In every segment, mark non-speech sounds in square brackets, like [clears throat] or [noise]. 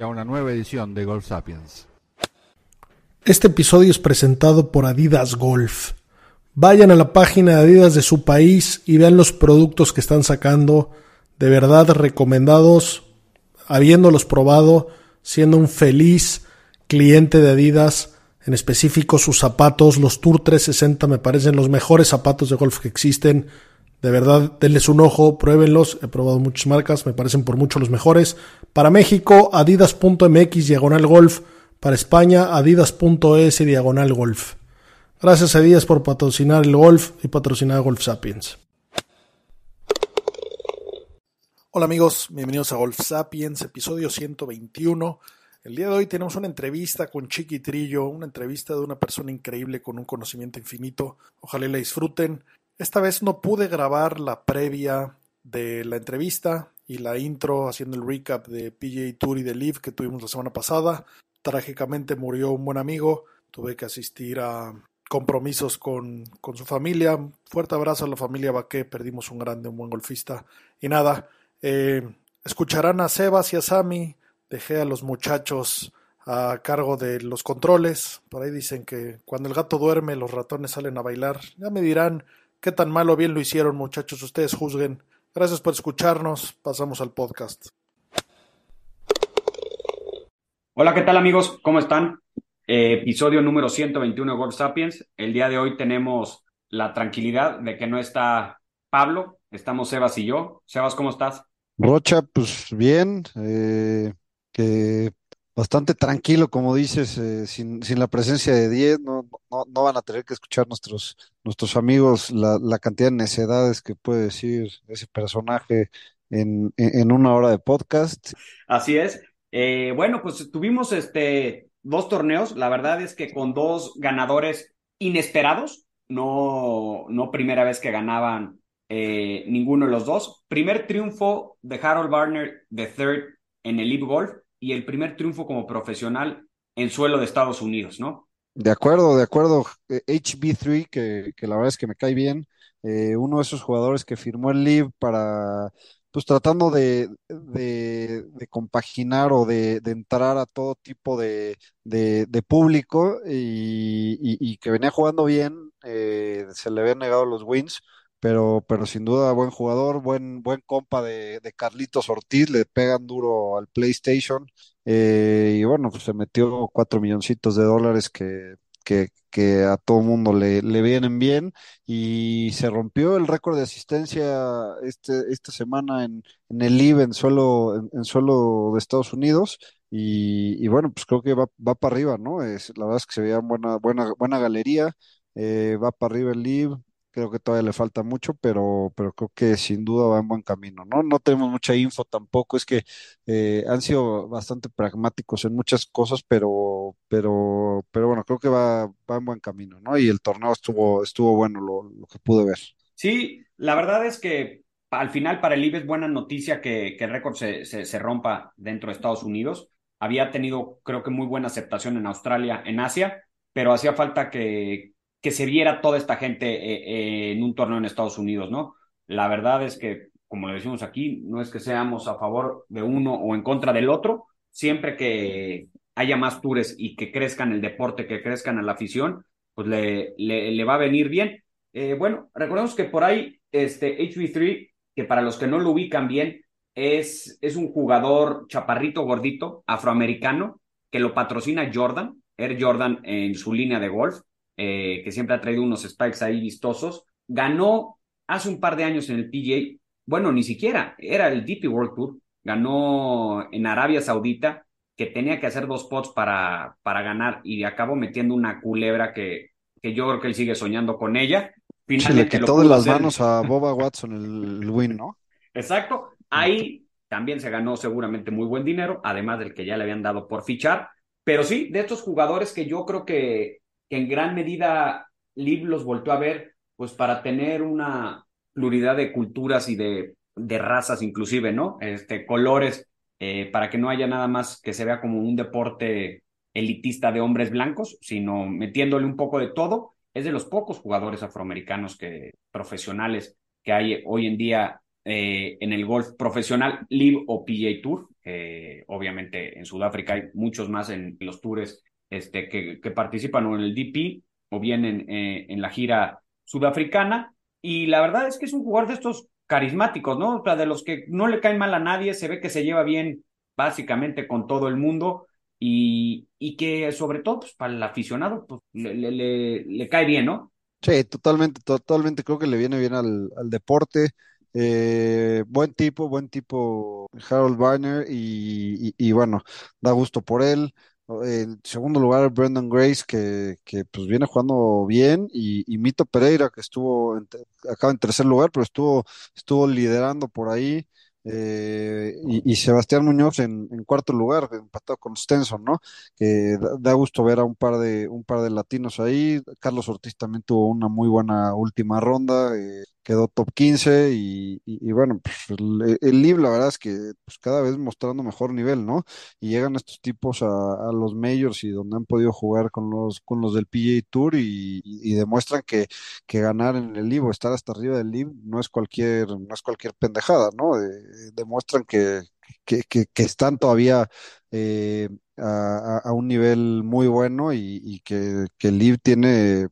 a una nueva edición de Golf Sapiens. Este episodio es presentado por Adidas Golf. Vayan a la página de Adidas de su país y vean los productos que están sacando. De verdad recomendados, habiéndolos probado, siendo un feliz cliente de Adidas. En específico sus zapatos, los Tour 360 me parecen los mejores zapatos de golf que existen. De verdad, denles un ojo, pruébenlos. He probado muchas marcas, me parecen por mucho los mejores. Para México, adidas.mx diagonal golf. Para España, adidas.es diagonal golf. Gracias a Adidas por patrocinar el golf y patrocinar Golf Sapiens. Hola amigos, bienvenidos a Golf Sapiens, episodio 121. El día de hoy tenemos una entrevista con Chiqui Trillo, una entrevista de una persona increíble con un conocimiento infinito. Ojalá la disfruten. Esta vez no pude grabar la previa de la entrevista y la intro haciendo el recap de PGA Tour y de Live que tuvimos la semana pasada. Trágicamente murió un buen amigo, tuve que asistir a compromisos con, con su familia. Fuerte abrazo a la familia Baqué, perdimos un grande, un buen golfista. Y nada, eh, escucharán a Sebas y a Sami, dejé a los muchachos a cargo de los controles. Por ahí dicen que cuando el gato duerme los ratones salen a bailar. Ya me dirán qué tan mal o bien lo hicieron muchachos, ustedes juzguen. Gracias por escucharnos, pasamos al podcast. Hola, ¿qué tal amigos? ¿Cómo están? Eh, episodio número 121 de Golf Sapiens. El día de hoy tenemos la tranquilidad de que no está Pablo, estamos Sebas y yo. Sebas, ¿cómo estás? Rocha, pues bien, eh, que bastante tranquilo, como dices, eh, sin, sin la presencia de 10, no, no, no van a tener que escuchar nuestros, nuestros amigos la, la cantidad de necedades que puede decir ese personaje en, en, una hora de podcast. Así es. Eh, bueno, pues tuvimos este dos torneos. La verdad es que con dos ganadores inesperados. No, no primera vez que ganaban eh, ninguno de los dos. Primer triunfo de Harold Barner third en el Live Golf y el primer triunfo como profesional en suelo de Estados Unidos, ¿no? De acuerdo, de acuerdo. Eh, HB3, que, que la verdad es que me cae bien. Eh, uno de esos jugadores que firmó el Live para pues tratando de, de, compaginar o de, de, entrar a todo tipo de, de público y, y, y, que venía jugando bien, eh, se le habían negado los wins, pero, pero sin duda buen jugador, buen, buen compa de, de Carlitos Ortiz, le pegan duro al PlayStation eh, y bueno, pues se metió cuatro milloncitos de dólares que, que, que a todo mundo le, le, vienen bien y se rompió el récord de asistencia este, esta semana en, en el IB en suelo, en, en, suelo de Estados Unidos y, y, bueno, pues creo que va, va para arriba, ¿no? Es, la verdad es que se veía buena, buena, buena galería, eh, va para arriba el IB, creo que todavía le falta mucho, pero, pero creo que sin duda va en buen camino, ¿no? No tenemos mucha info tampoco, es que eh, han sido bastante pragmáticos en muchas cosas, pero, pero, pero bueno, creo que va, va en buen camino, ¿no? Y el torneo estuvo, estuvo bueno, lo, que pude ver. Sí, la verdad es que al final para el IBE es buena noticia que, que el récord se, se rompa dentro de Estados Unidos. Había tenido, creo que muy buena aceptación en Australia, en Asia, pero hacía falta que, que se viera toda esta gente eh, en un torneo en Estados Unidos, ¿no? La verdad es que, como le decimos aquí, no es que seamos a favor de uno o en contra del otro, siempre que haya más tours y que crezcan el deporte, que crezcan a la afición, pues le, le, va a venir bien. Eh, bueno, recordemos que por ahí este HV3, que para los que no lo ubican bien, es, es un jugador chaparrito gordito, afroamericano, que lo patrocina Jordan, Air Jordan en su línea de golf eh, que siempre ha traído unos spikes ahí vistosos. Ganó hace un par de años en el PGA, bueno, ni siquiera, era el DP World Tour, ganó en Arabia Saudita, que tenía que hacer dos pots para, para ganar y acabó metiendo una culebra que, que yo creo que él sigue soñando con ella. Finalmente Se le quitó de las hacer. manos a Boba Watson el, el win, ¿no? Exacto. Ahí también se ganó seguramente muy buen dinero, además del que ya le habían dado por fichar. Pero sí, de estos jugadores que yo creo que, que en gran medida Liv los volvió a ver, pues para tener una pluralidad de culturas y de, de razas inclusive, ¿no? Este, colores, eh, para que no haya nada más que se vea como un deporte elitista de hombres blancos, sino metiéndole un poco de todo. Es de los pocos jugadores afroamericanos que, profesionales que hay hoy en día eh, en el golf profesional, Live o PGA Tour. obviamente en Sudáfrica hay muchos más en los tours este, que, que participan o en el DP o bien en, eh, en la gira sudafricana. Y la verdad es que es un jugador de estos carismáticos, ¿no? O sea, de los que no le caen mal a nadie, se ve que se lleva bien básicamente con todo el mundo y, y que sobre todo pues, para el aficionado pues, le, le, le, cae bien, ¿no? Sí, totalmente, totalmente creo que le viene bien al, al deporte. Eh, buen tipo, buen tipo Harold Barner y, y, bueno, da gusto por él. En segundo lugar, Brendan Grace, que, que pues viene jugando bien, y, y Mito Pereira, que estuvo en, acá en tercer lugar, pero estuvo, estuvo liderando por ahí. Eh, y, y, Sebastián Muñoz en, en, cuarto lugar, empatado con Stenson, ¿no? Que da, da, gusto ver a un par de un par de latinos ahí. Carlos Ortiz también tuvo una muy buena última ronda, eh, quedó top 15 y, bueno, pues el, el la verdad es que pues, cada vez mostrando mejor nivel, ¿no? Y llegan estos tipos a, los majors y donde han podido jugar con los con los del PGA Tour y, demuestran que, que ganar en el LIV o estar hasta arriba del LIV no es cualquier no es cualquier pendejada, ¿no? De, demuestran que, que, que, están todavía eh, a, un nivel muy bueno y, que el LIV tiene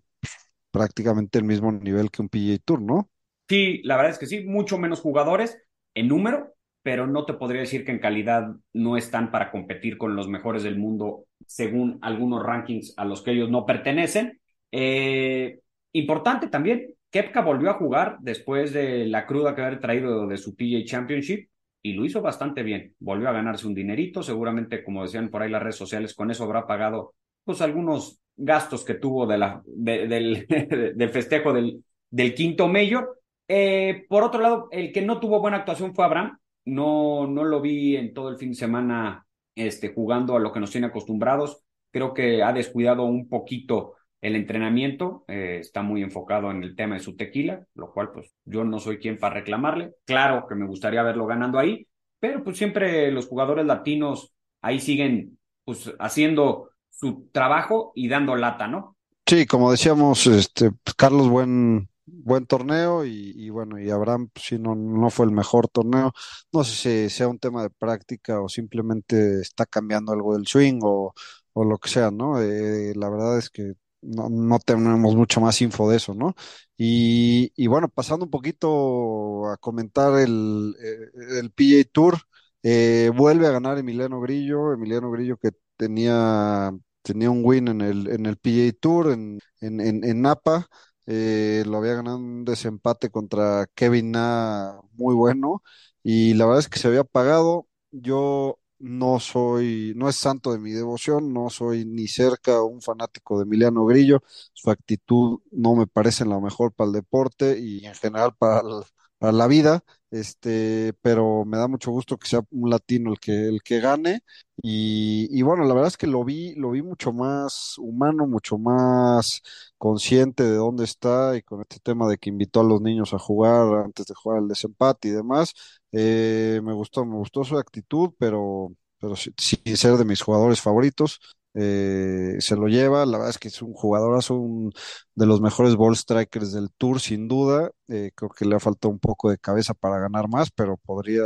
prácticamente el mismo nivel que un PGA Tour, ¿no? Sí, la verdad es que sí, mucho menos jugadores en número, pero no te podría decir que en calidad no están para competir con los mejores del mundo según algunos rankings a los que ellos no pertenecen. Eh, importante también, Kepka volvió a jugar después de la cruda que había traído de su PGA Championship y lo hizo bastante bien. Volvió a ganarse un dinerito, seguramente, como decían por ahí las redes sociales, con eso habrá pagado pues algunos gastos que tuvo del, [laughs] del festejo del, del quinto mayor eh, por otro lado, el que no tuvo buena actuación fue Abraham. No, no lo vi en todo el fin de semana este, jugando a lo que nos tiene acostumbrados. Creo que ha descuidado un poquito el entrenamiento. Eh, está muy enfocado en el tema de su tequila, lo cual pues yo no soy quien para reclamarle. Claro que me gustaría verlo ganando ahí, pero pues siempre los jugadores latinos ahí siguen pues haciendo su trabajo y dando lata, ¿no? Sí, como decíamos, este, Carlos Buen buen torneo y, bueno, y Abraham pues, sí no, no fue el mejor torneo. No sé si sea un tema de práctica o simplemente está cambiando algo del swing o, o lo que sea, ¿no? Eh, la verdad es que no, no, tenemos mucho más info de eso, ¿no? Y, y bueno, pasando un poquito a comentar el, eh, el Tour, eh, vuelve a ganar Emiliano Grillo, Emiliano Grillo que tenía, tenía un win en el, en el PGA Tour, en, en, en Napa, eh, lo había ganado un desempate contra Kevin Na muy bueno y la verdad es que se había pagado. Yo no soy, no es santo de mi devoción, no soy ni cerca un fanático de Emiliano Grillo, su actitud no me parece la mejor para el deporte y en general para, el, para la vida, este, pero me da mucho gusto que sea un latino el que, el que gane y, y bueno, la verdad es que lo vi, lo vi mucho más humano, mucho más consciente de dónde está y con este tema de que invitó a los niños a jugar antes de jugar el desempate y demás, eh, me gustó, me gustó su actitud, pero, pero sin ser de mis jugadores favoritos. Eh, se lo lleva, la verdad es que es un jugadorazo, un de los mejores ball strikers del tour, sin duda. Eh, creo que le ha faltado un poco de cabeza para ganar más, pero podría,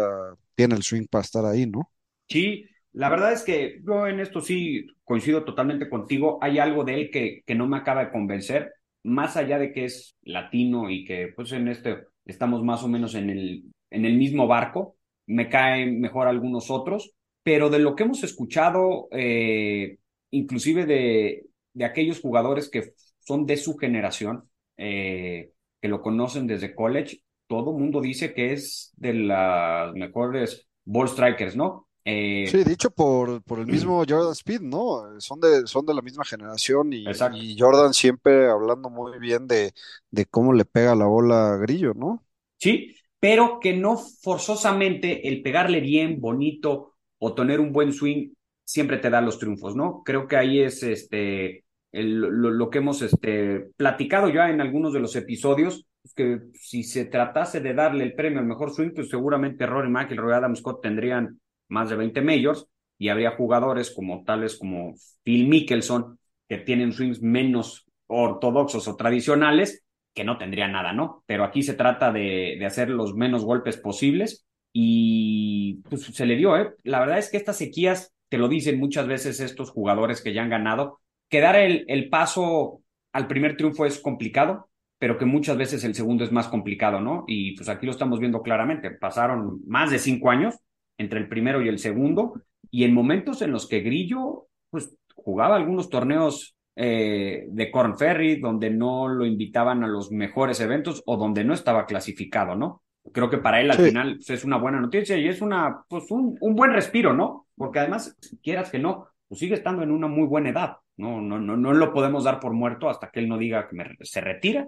tiene el swing para estar ahí, ¿no? Sí, la verdad es que yo en esto sí coincido totalmente contigo. Hay algo de él que, que no me acaba de convencer, más allá de que es latino y que pues en este estamos más o menos en el, en el mismo barco. Me caen mejor algunos otros, pero de lo que hemos escuchado, eh, inclusive de, de aquellos jugadores que son de su generación, eh, que lo conocen desde college, todo mundo dice que es de las mejores ball strikers, ¿no? Eh, sí, dicho por, por el mismo Jordan Speed, ¿no? Son de, son de la misma generación y, y Jordan siempre hablando muy bien de, de, cómo le pega la bola a Grillo, ¿no? Sí, pero que no forzosamente el pegarle bien, bonito o tener un buen swing siempre te da los triunfos, ¿no? Creo que ahí es este lo, que hemos este, platicado ya en algunos de los episodios, que si se tratase de darle el premio al mejor swing, pues seguramente Rory McIlroy y Adam Scott tendrían más de 20 majors y habría jugadores como tales como Phil Mickelson que tienen swings menos ortodoxos o tradicionales que no tendrían nada, ¿no? Pero aquí se trata de, de hacer los menos golpes posibles y pues se le dio, ¿eh? La verdad es que estas sequías, te lo dicen muchas veces estos jugadores que ya han ganado, que dar el, el paso al primer triunfo es complicado, pero que muchas veces el segundo es más complicado, ¿no? Y pues aquí lo estamos viendo claramente. Pasaron más de cinco años entre el primero y el segundo, y en momentos en los que Grillo, pues jugaba algunos torneos eh, de Corn Ferry, donde no lo invitaban a los mejores eventos o donde no estaba clasificado, ¿no? Creo que para él al final pues, es una buena noticia y es una, pues un, un buen respiro, ¿no? Porque además, quieras que no, pues sigue estando en una muy buena edad. No, no, no, no lo podemos dar por muerto hasta que él no diga que se retira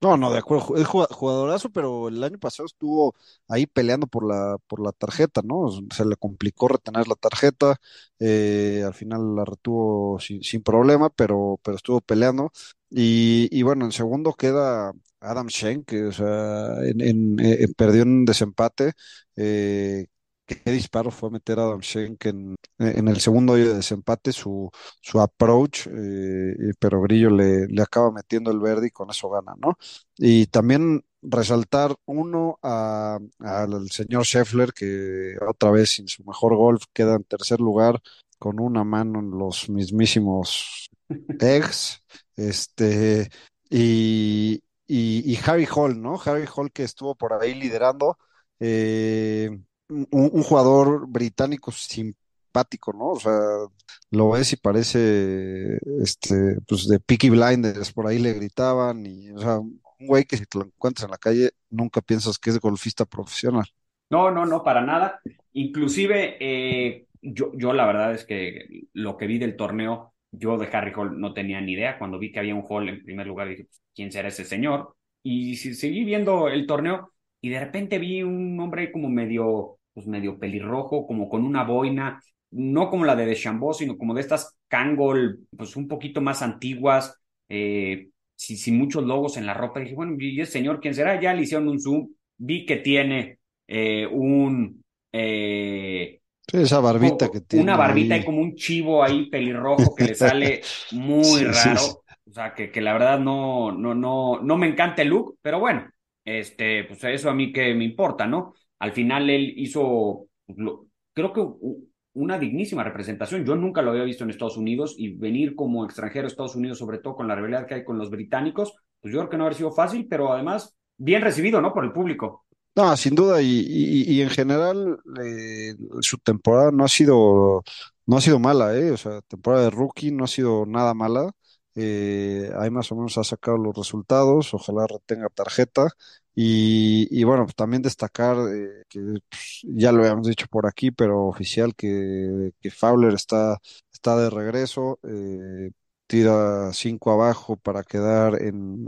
no, no, de acuerdo, es jugadorazo, pero el año pasado estuvo ahí peleando por la, por la tarjeta, ¿no? Se le complicó retener la tarjeta, eh, al final la retuvo sin, sin, problema, pero, pero estuvo peleando. Y, y bueno, en segundo queda Adam Schenk, que o sea, en, en, eh, perdió en desempate, eh, qué disparo fue meter a Adam Schenk en, el segundo de desempate, su, su approach, eh, pero Grillo le, le, acaba metiendo el verde y con eso gana, ¿no? Y también resaltar uno al señor Scheffler, que otra vez sin su mejor golf queda en tercer lugar con una mano en los mismísimos [laughs] eggs, este, y, y, y Harry Hall, ¿no? Harry Hall que estuvo por ahí liderando. Eh, un, jugador británico simpático, ¿no? O sea, lo ves y parece, este, pues de Peaky Blinders, por ahí le gritaban y, o sea, un güey que si te lo encuentras en la calle nunca piensas que es golfista profesional. No, no, no, para nada. Inclusive, eh, yo, yo la verdad es que lo que vi del torneo, yo de Harry Hall no tenía ni idea. Cuando vi que había un Hall en primer lugar, dije, pues, ¿quién será ese señor? Y seguí viendo el torneo y de repente vi un hombre como medio pues medio pelirrojo, como con una boina, no como la de Deschambault, sino como de estas Kangol, pues un poquito más antiguas, eh, sin, muchos logos en la ropa. dije, bueno, ¿y ese señor quién será? Ya le hicieron un zoom, vi que tiene eh, un... Eh, esa barbita que tiene. Una barbita y como un chivo ahí pelirrojo que le sale [laughs] muy raro. O sea, que, que la verdad no, no, no, no me encanta el look, pero bueno, este, pues eso a mí que me importa, ¿no? Al final él hizo, creo que una dignísima representación. Yo nunca lo había visto en Estados Unidos y venir como extranjero a Estados Unidos, sobre todo con la rivalidad que hay con los británicos, pues yo creo que no habría sido fácil, pero además bien recibido, ¿no? Por el público. No, sin duda, y, y, en general eh, su temporada no ha sido, no ha sido mala, ¿eh? O sea, temporada de rookie no ha sido nada mala. Eh, ahí más o menos ha sacado los resultados, ojalá retenga tarjeta. Y, bueno, pues también destacar eh, que pues, ya lo habíamos dicho por aquí, pero oficial que, que Fowler está, está de regreso, eh, tira cinco abajo para quedar en,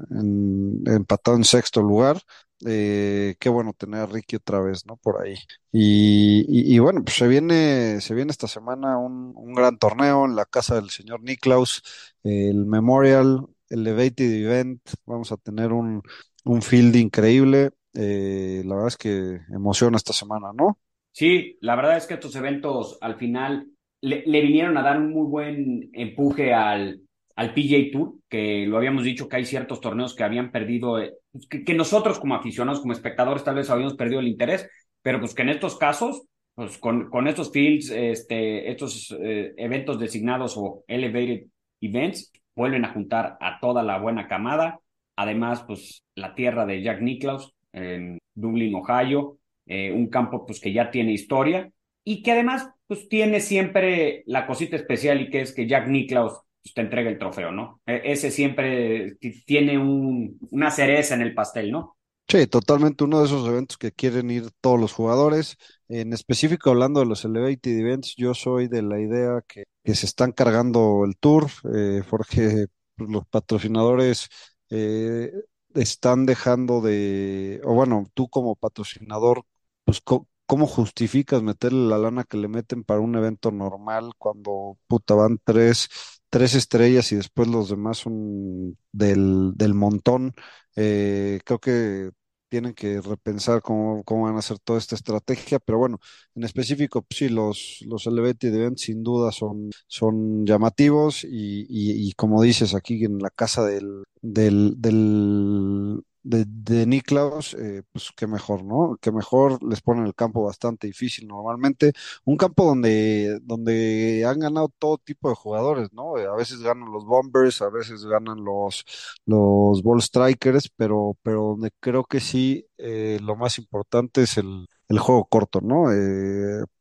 empatado en sexto lugar. Eh, qué bueno tener a Ricky otra vez, ¿no? Por ahí. Y, y, bueno, pues se viene, se viene esta semana un, un gran torneo en la casa del señor Niklaus, el Memorial Elevated Event. Vamos a tener un, un field increíble. Eh, la verdad es que emociona esta semana, ¿no? Sí, la verdad es que estos eventos al final le, vinieron a dar un muy buen empuje al, al PJ Tour, que lo habíamos dicho que hay ciertos torneos que habían perdido, eh, pues, que, nosotros como aficionados, como espectadores, tal vez habíamos perdido el interés, pero pues que en estos casos, pues con, con estos fields, este, estos eh, eventos designados o elevated events, vuelven a juntar a toda la buena camada Además, pues la tierra de Jack Nicklaus en Dublin, Ohio, eh, un campo pues que ya tiene historia y que además pues tiene siempre la cosita especial y que es que Jack Nicklaus pues, te entrega el trofeo, ¿no? E, ese siempre tiene un, una cereza en el pastel, ¿no? Sí, totalmente uno de esos eventos que quieren ir todos los jugadores. En específico, hablando de los Elevated Events, yo soy de la idea que, que se están cargando el tour, eh, porque pues, los patrocinadores eh, están dejando de, o bueno, tú como patrocinador, pues ¿cómo justificas meterle la lana que le meten para un evento normal cuando puta van tres, tres estrellas y después los demás son del, del montón? Eh, creo que tienen que repensar cómo, cómo, van a hacer toda esta estrategia, pero bueno, en específico, pues sí, los, los Elevated Events sin duda son, son llamativos y, y, como dices aquí en la casa del, del, del de, de Niklaus, eh, pues qué mejor, ¿no? Qué mejor, les ponen el campo bastante difícil normalmente. Un campo donde, donde han ganado todo tipo de jugadores, ¿no? Eh, a veces ganan los Bombers, a veces ganan los, los Ball Strikers, pero, pero donde creo que sí, eh, lo más importante es el, el juego corto, ¿no?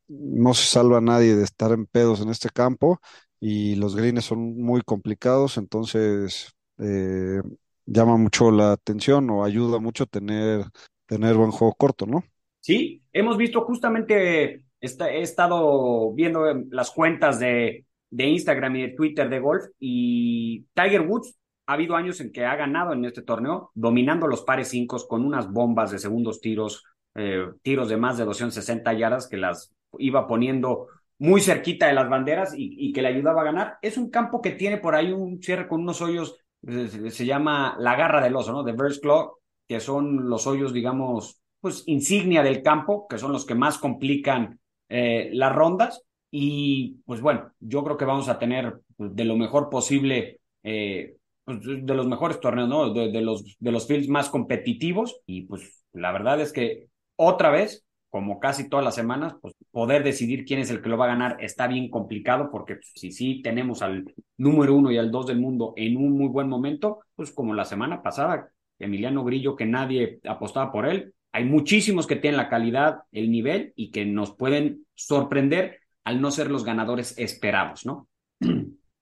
no se salva nadie de estar en pedos en este campo y los greens son muy complicados, entonces eh, llama mucho la atención o ayuda mucho tener, tener buen juego corto, ¿no? Sí, hemos visto justamente, he estado viendo las cuentas de, de Instagram y de Twitter de golf y Tiger Woods ha habido años en que ha ganado en este torneo, dominando los pares cinco con unas bombas de segundos tiros, eh, tiros de más de 260 yardas que las iba poniendo muy cerquita de las banderas y, que le ayudaba a ganar. Es un campo que tiene por ahí un cierre con unos hoyos se, llama la garra del oso, ¿no? The Verse Claw, que son los hoyos, digamos, pues insignia del campo, que son los que más complican eh, las rondas. Y pues bueno, yo creo que vamos a tener pues, de lo mejor posible, eh, pues, de los mejores torneos, ¿no? De, de, los, de los fields más competitivos. Y pues la verdad es que otra vez como casi todas las semanas, pues poder decidir quién es el que lo va a ganar está bien complicado porque si sí tenemos al número uno y al dos del mundo en un muy buen momento, pues como la semana pasada, Emiliano Grillo, que nadie apostaba por él, hay muchísimos que tienen la calidad, el nivel y que nos pueden sorprender al no ser los ganadores esperados, ¿no?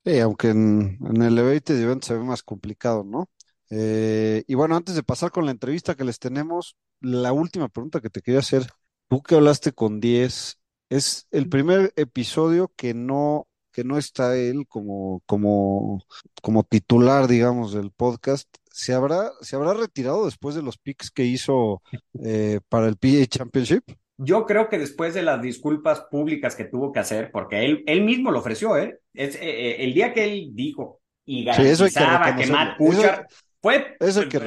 Sí, aunque en, el Elevate Event se ve más complicado, ¿no? Eh, y bueno, antes de pasar con la entrevista que les tenemos, la última pregunta que te quería hacer, Tú que hablaste con 10, es el primer episodio que no, que no está él como, como, como titular, digamos, del podcast. ¿Se habrá, ¿Se habrá retirado después de los picks que hizo eh, para el PA Championship? Yo creo que después de las disculpas públicas que tuvo que hacer, porque él, él mismo lo ofreció, ¿eh? Es, eh, eh, el día que él dijo y garantizaba que, Matt Puchar fue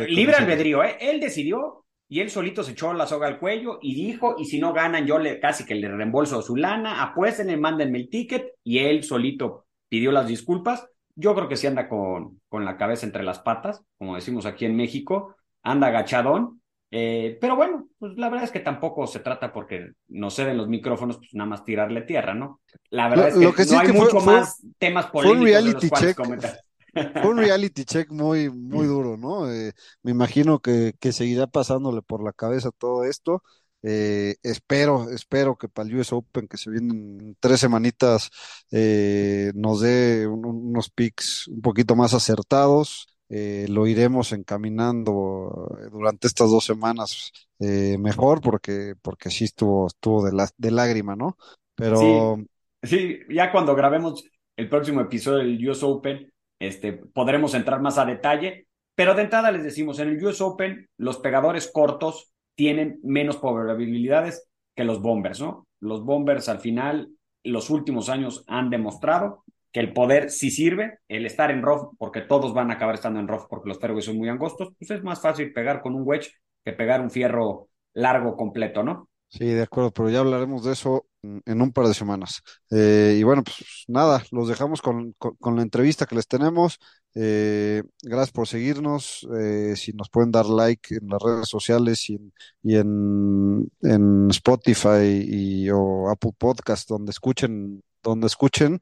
libre albedrío, ¿eh? Él decidió y él solito se echó la soga al cuello y dijo, y si no ganan, yo le casi que le reembolso su lana, apuéstenle, mándenme el ticket, y él solito pidió las disculpas. Yo creo que sí anda con, con la cabeza entre las patas, como decimos aquí en México, anda agachadón, eh, pero bueno, pues la verdad es que tampoco se trata porque nos ceden los micrófonos, pues nada más tirarle tierra, ¿no? La verdad es que, no hay mucho más temas polémicos de los cuales comentar. Fue un [laughs] reality check muy, muy duro, ¿no? Eh, me imagino que, que, seguirá pasándole por la cabeza todo esto. Eh, espero, espero que para el US Open, que se vienen tres semanitas, eh, nos dé unos picks un poquito más acertados. lo iremos encaminando durante estas dos semanas mejor, porque, porque sí estuvo, estuvo de, la, de lágrima, ¿no? Pero. Sí, sí, ya cuando grabemos el próximo episodio del US Open, este, podremos entrar más a detalle, pero de entrada les decimos, en el US Open los pegadores cortos tienen menos probabilidades que los bombers, ¿no? Los bombers al final, los últimos años han demostrado que el poder sí sirve, el estar en rough, porque todos van a acabar estando en rough porque los fairways son muy angostos, pues es más fácil pegar con un wedge que pegar un fierro largo completo, ¿no? Sí, de acuerdo, pero ya hablaremos de eso en un par de semanas. Eh, y bueno, pues nada, los dejamos con, con, la entrevista que les tenemos. Eh, gracias por seguirnos. Eh, si nos pueden dar like en las redes sociales y en, en, Spotify y, o Apple Podcast, donde escuchen, donde escuchen,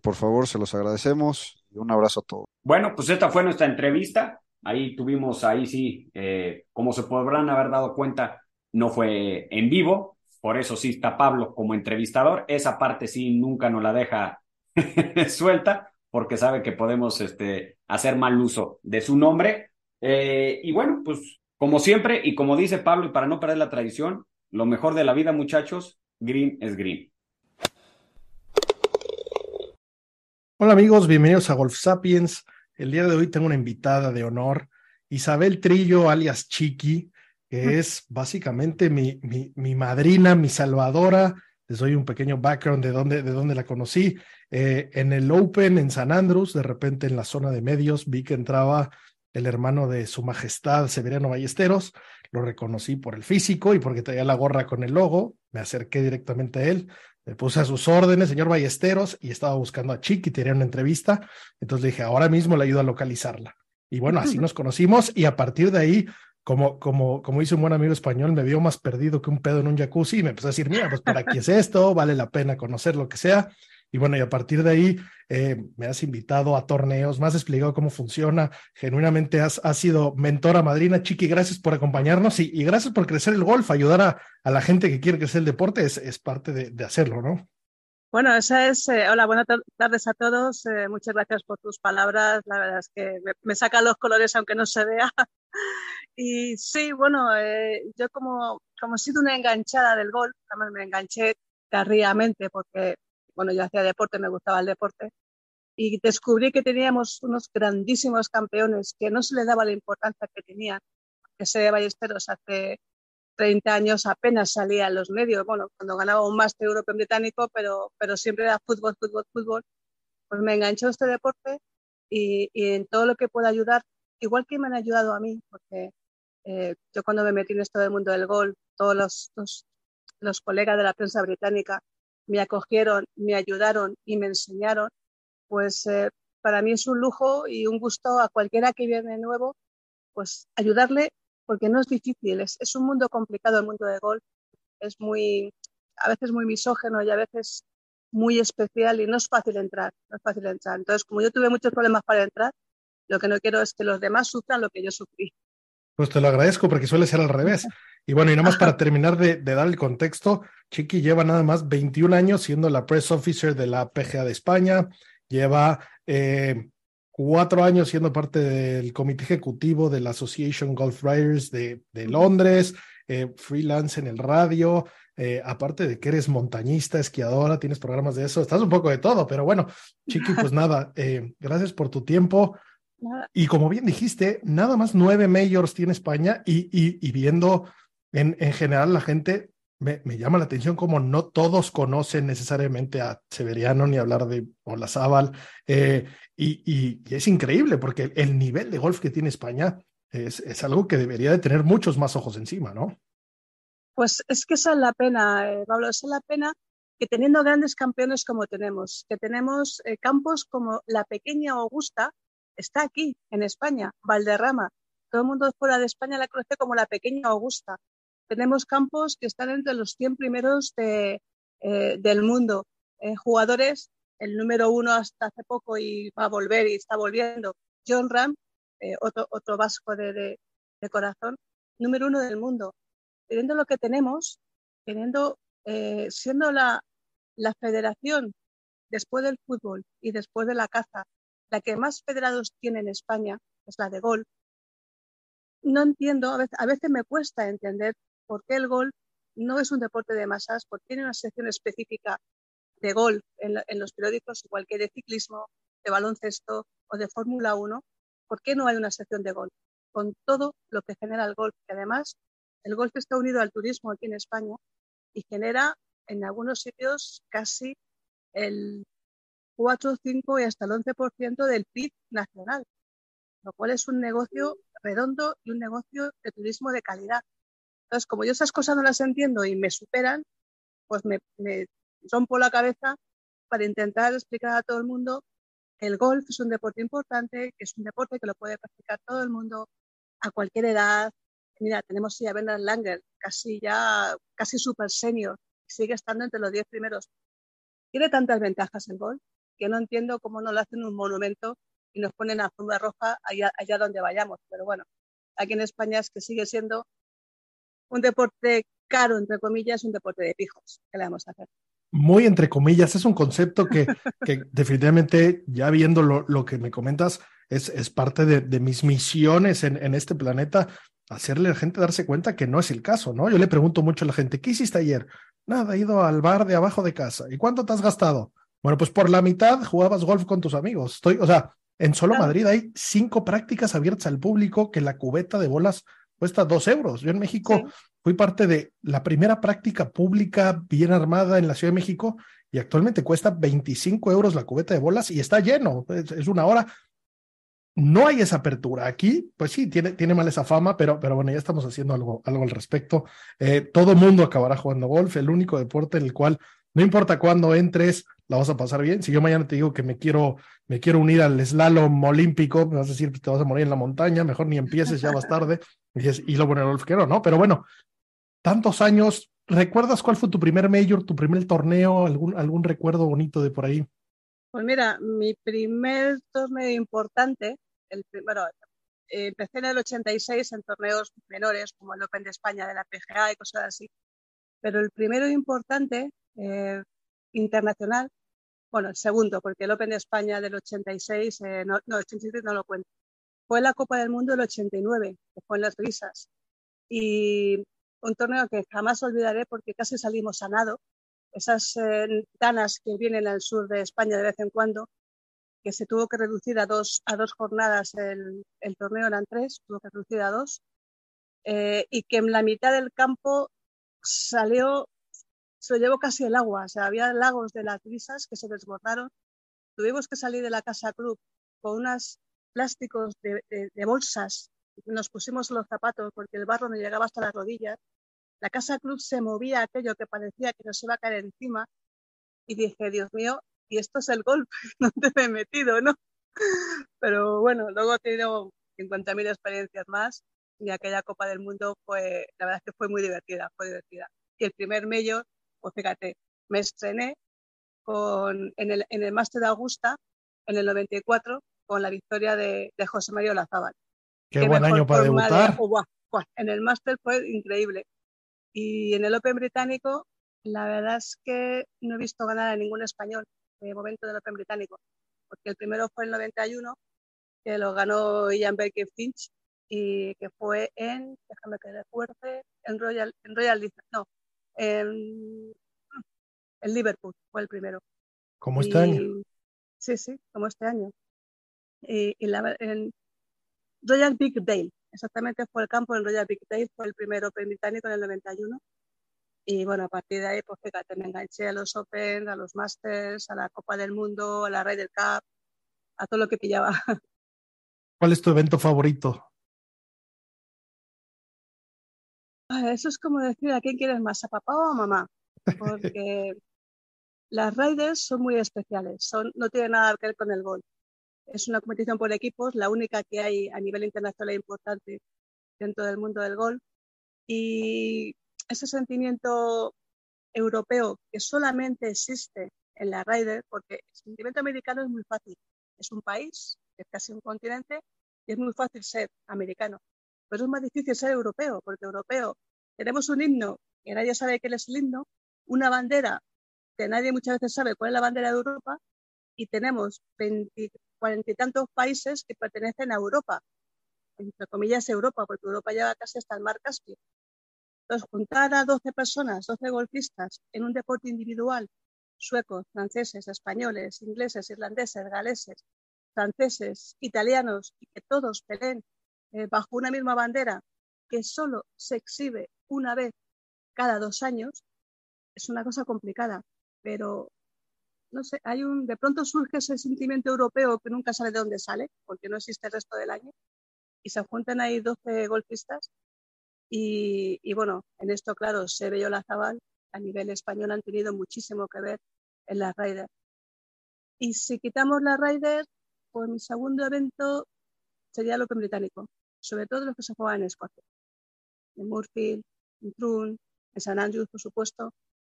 por favor, se los agradecemos. Un abrazo a todos. Bueno, pues esta fue nuestra entrevista. Ahí tuvimos, ahí sí, como se podrán haber dado cuenta, no fue en vivo, por eso sí está Pablo como entrevistador. Esa parte sí nunca nos la deja [laughs] suelta, porque sabe que podemos este, hacer mal uso de su nombre. Eh, y bueno, pues como siempre, y como dice Pablo, y para no perder la tradición, lo mejor de la vida, muchachos, green es green. Hola amigos, bienvenidos a Golf Sapiens. El día de hoy tengo una invitada de honor Isabel Trillo, alias Chiqui, que es básicamente mi, mi, mi madrina, mi salvadora. Les doy un pequeño background de dónde, de dónde la conocí. Eh, en el Open en San Andrews, de repente en la zona de medios, vi que entraba el hermano de su majestad Severiano Ballesteros. Lo reconocí por el físico y porque traía la gorra con el logo. Me acerqué directamente a él. Me puse a sus órdenes, señor Ballesteros, y estaba buscando a Chiqui, tenía una entrevista. Entonces le dije, ahora mismo le ayudo a localizarla. Y bueno, así [laughs] nos conocimos y a partir de ahí como, como, como dice un buen amigo español, me vio más perdido que un pedo en un jacuzzi y me empezó a decir, mira, pues para qué es esto, vale la pena conocer lo que sea. Y bueno, y a partir de ahí eh, me has invitado a torneos, me has explicado cómo funciona, genuinamente has, has sido mentora, madrina, Chiqui, gracias por acompañarnos y, y, gracias por crecer el golf, ayudar a, a, la gente que quiere crecer el deporte, es, es parte de, de, hacerlo, ¿no? Bueno, esa es, eh, hola, buenas tardes a todos, eh, muchas gracias por tus palabras, la verdad es que me, me sacan los colores aunque no se vea. Y sí, bueno, eh, yo como, como he sido una enganchada del golf, además me enganché tardíamente porque, bueno, yo hacía deporte, me gustaba el deporte, y descubrí que teníamos unos grandísimos campeones que no se les daba la importancia que tenían. Que ese Ballesteros hace 30 años apenas salía en los medios, bueno, cuando ganaba un máster europeo británico, pero, pero siempre era fútbol, fútbol, fútbol. Pues me enganchó este deporte y, y en todo lo que pueda ayudar, igual que me han ayudado a mí, porque eh, yo cuando me metí en esto del mundo del golf, todos los, los, colegas de la prensa británica me acogieron, me ayudaron y me enseñaron, pues eh, para mí es un lujo y un gusto a cualquiera que viene nuevo, pues ayudarle porque no es difícil, es, es un mundo complicado el mundo del golf, es muy, a veces muy misógeno y a veces muy especial y no es fácil entrar, no es fácil entrar. Entonces, como yo tuve muchos problemas para entrar, lo que no quiero es que los demás sufran lo que yo sufrí. Pues te lo agradezco porque suele ser al revés. Y bueno, y nada más para terminar de, de, dar el contexto, Chiqui lleva nada más 21 años siendo la press officer de la PGA de España, lleva eh, cuatro años siendo parte del comité ejecutivo de la Association Golf Writers de, de Londres, eh, freelance en el radio, eh, aparte de que eres montañista, esquiadora, tienes programas de eso, estás un poco de todo, pero bueno, Chiqui, pues [laughs] nada, eh, gracias por tu tiempo. Y como bien dijiste, nada más nueve majors tiene España y, y, y viendo en, en, general la gente, me, me, llama la atención como no todos conocen necesariamente a Severiano ni hablar de Olazábal. Eh, y, y, y, es increíble porque el nivel de golf que tiene España es, es, algo que debería de tener muchos más ojos encima, ¿no? Pues es que esa es la pena, eh, Pablo, esa es la pena que teniendo grandes campeones como tenemos, que tenemos eh, campos como la pequeña Augusta, está aquí, en España, Valderrama. Todo el mundo fuera de España la conoce como la pequeña Augusta. Tenemos campos que están entre los 100 primeros eh, del mundo. Eh, jugadores, el número uno hasta hace poco y va a volver y está volviendo, John Ram, eh, otro, otro vasco de, de, de, corazón, número uno del mundo. Teniendo lo que tenemos, teniendo, siendo la, la federación después del fútbol y después de la caza, la que más federados tiene en España, es la de golf. No entiendo, a veces, me cuesta entender por qué el golf no es un deporte de masas, porque tiene una sección específica de golf en, en los periódicos, igual que de ciclismo, de baloncesto o de Fórmula 1. ¿Por qué no hay una sección de golf? Con todo lo que genera el golf, que además el golf está unido al turismo aquí en España y genera en algunos sitios casi el 4, 5 y hasta el 11% del PIB nacional, lo cual es un negocio redondo y un negocio de turismo de calidad. Entonces, como yo esas cosas no las entiendo y me superan, pues me, me rompo la cabeza para intentar explicar a todo el mundo que el golf es un deporte importante, que es un deporte que lo puede practicar todo el mundo a cualquier edad. Mira, tenemos ya a Bernard Langer, casi ya, casi super senior, sigue estando entre los 10 primeros. Tiene tantas ventajas el golf que no entiendo cómo no lo hacen un monumento y nos ponen a alfombra roja allá, allá donde vayamos. Pero bueno, aquí en España es que sigue siendo un deporte caro, entre comillas, un deporte de pijos. ¿Qué le vamos a hacer? Muy entre comillas, es un concepto que, [laughs] que definitivamente, ya viendo lo, lo, que me comentas, es, es parte de, de mis misiones en, en, este planeta, hacerle a la gente darse cuenta que no es el caso, ¿no? Yo le pregunto mucho a la gente, ¿qué hiciste ayer? Nada, he ido al bar de abajo de casa. ¿Y cuánto te has gastado? Bueno, pues por la mitad jugabas golf con tus amigos. Estoy, o sea, En solo Madrid hay cinco prácticas abiertas al público que la cubeta de bolas cuesta dos euros. Yo en México fui parte de la primera práctica pública bien armada en la Ciudad de México y actualmente cuesta 25 euros la cubeta de bolas y está lleno. Es, una hora. No hay esa apertura. Aquí, pues sí, tiene, tiene mal esa fama, pero, pero bueno, ya estamos haciendo algo, algo al respecto. Eh, todo mundo acabará jugando golf, el único deporte en el cual no importa cuándo entres, la vas a pasar bien. Si yo mañana te digo que me quiero, me quiero unir al slalom olímpico, me vas a decir que te vas a morir en la montaña, mejor ni empieces, ya vas tarde. Y dices, y lo bueno el golf quiero, ¿no? Pero bueno, tantos años, ¿recuerdas cuál fue tu primer major, tu primer torneo, algún, algún recuerdo bonito de por ahí? Pues mira, mi primer torneo importante, el primero, empecé en el 86 en torneos menores como el Open de España de la PGA y cosas así. Pero el primero importante eh, internacional, bueno, el segundo, porque el Open de España del 86, eh, no, no, el 87 no lo cuento, fue la Copa del Mundo del 89, que fue en las Grisas. Y un torneo que jamás olvidaré porque casi salimos a nado. Esas eh, danas que vienen al sur de España de vez en cuando, que se tuvo que reducir a dos, a dos jornadas, el, el torneo eran tres, tuvo que reducir a dos, eh, y que en la mitad del campo salió se lo llevó casi el agua. O sea, había lagos de las brisas que se desbordaron. Tuvimos que salir de la casa club con unos plásticos de, bolsas. Nos pusimos los zapatos porque el barro no llegaba hasta las rodillas. La casa club se movía aquello que parecía que nos iba a caer encima. Y dije, Dios mío, y esto es el golpe, [laughs] no te he metido, ¿no? Pero bueno, luego he tenido 50.000 experiencias más y aquella Copa del Mundo fue, la verdad es que fue muy divertida, fue divertida. Y el primer mayor pues fíjate, me estrené con, en, el, en el Máster de Augusta en el 94 con la victoria de, de José María Olazábal. Qué, buen año para debutar. en el Máster fue increíble. Y en el Open británico, la verdad es que no he visto ganar a ningún español de momento del Open británico, porque el primero fue en el 91, que lo ganó Ian Baker Finch, y que fue en, déjame que recuerde, en Royal, en Royal, no, en, Liverpool, fue el primero. Como este año. Sí, sí, como este año. Y, la, en Royal Big Dale, exactamente fue el campo en Royal Big Dale, fue el primero Open británico en el 91. Y bueno, a partir de ahí, pues fíjate, me enganché a los Open, a los Masters, a la Copa del Mundo, a la Ryder Cup, a todo lo que pillaba. [laughs] ¿Cuál es tu evento favorito? Eso es como decir a quién quieres más, a papá o a mamá, porque [laughs] las Riders son muy especiales, son, no tienen nada que ver con el golf. Es una competición por equipos, la única que hay a nivel internacional importante dentro del mundo del golf. Y ese sentimiento europeo que solamente existe en la Ryder, porque el sentimiento americano es muy fácil. Es un país, es casi un continente, y es muy fácil ser americano. Pero es más difícil ser europeo, porque europeo tenemos un himno que nadie sabe qué es el himno, una bandera que nadie muchas veces sabe cuál es la bandera de Europa, y tenemos cuarenta y tantos países que pertenecen a Europa, entre comillas Europa, porque Europa lleva casi hasta el mar Caspio. Entonces, juntar a 12 personas, 12 golfistas en un deporte individual, suecos, franceses, españoles, ingleses, irlandeses, galeses, franceses, italianos, y que todos peleen eh, bajo una misma bandera que solo se exhibe una vez cada dos años, es una cosa complicada, pero no sé, hay un, de pronto surge ese sentimiento europeo que nunca sabe de dónde sale, porque no existe el resto del año, y se juntan ahí 12 golfistas, y, y bueno, en esto, claro, Sebe y Zabal a nivel español han tenido muchísimo que ver en la Ryder. Y si quitamos la Ryder, pues mi segundo evento sería el Open Británico, sobre todo los que se juegan en Escocia, en Murphy, en Trun, en San Andrews, por supuesto.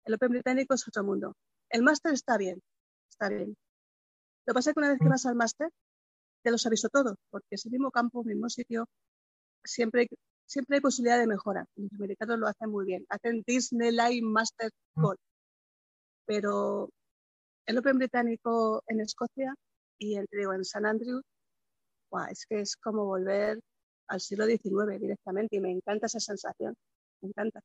El Open británico es otro mundo. El máster está bien, está bien. Lo que pasa es que una vez que vas al máster, te los aviso todo, porque es el mismo campo, mismo sitio, siempre hay, siempre hay posibilidad de mejora. Los americanos lo hacen muy bien. Hacen Disneyland Master Golf. Pero el Open británico en Escocia y el en San Andrews, es que es como volver al siglo XIX directamente y me encanta esa sensación, me encanta.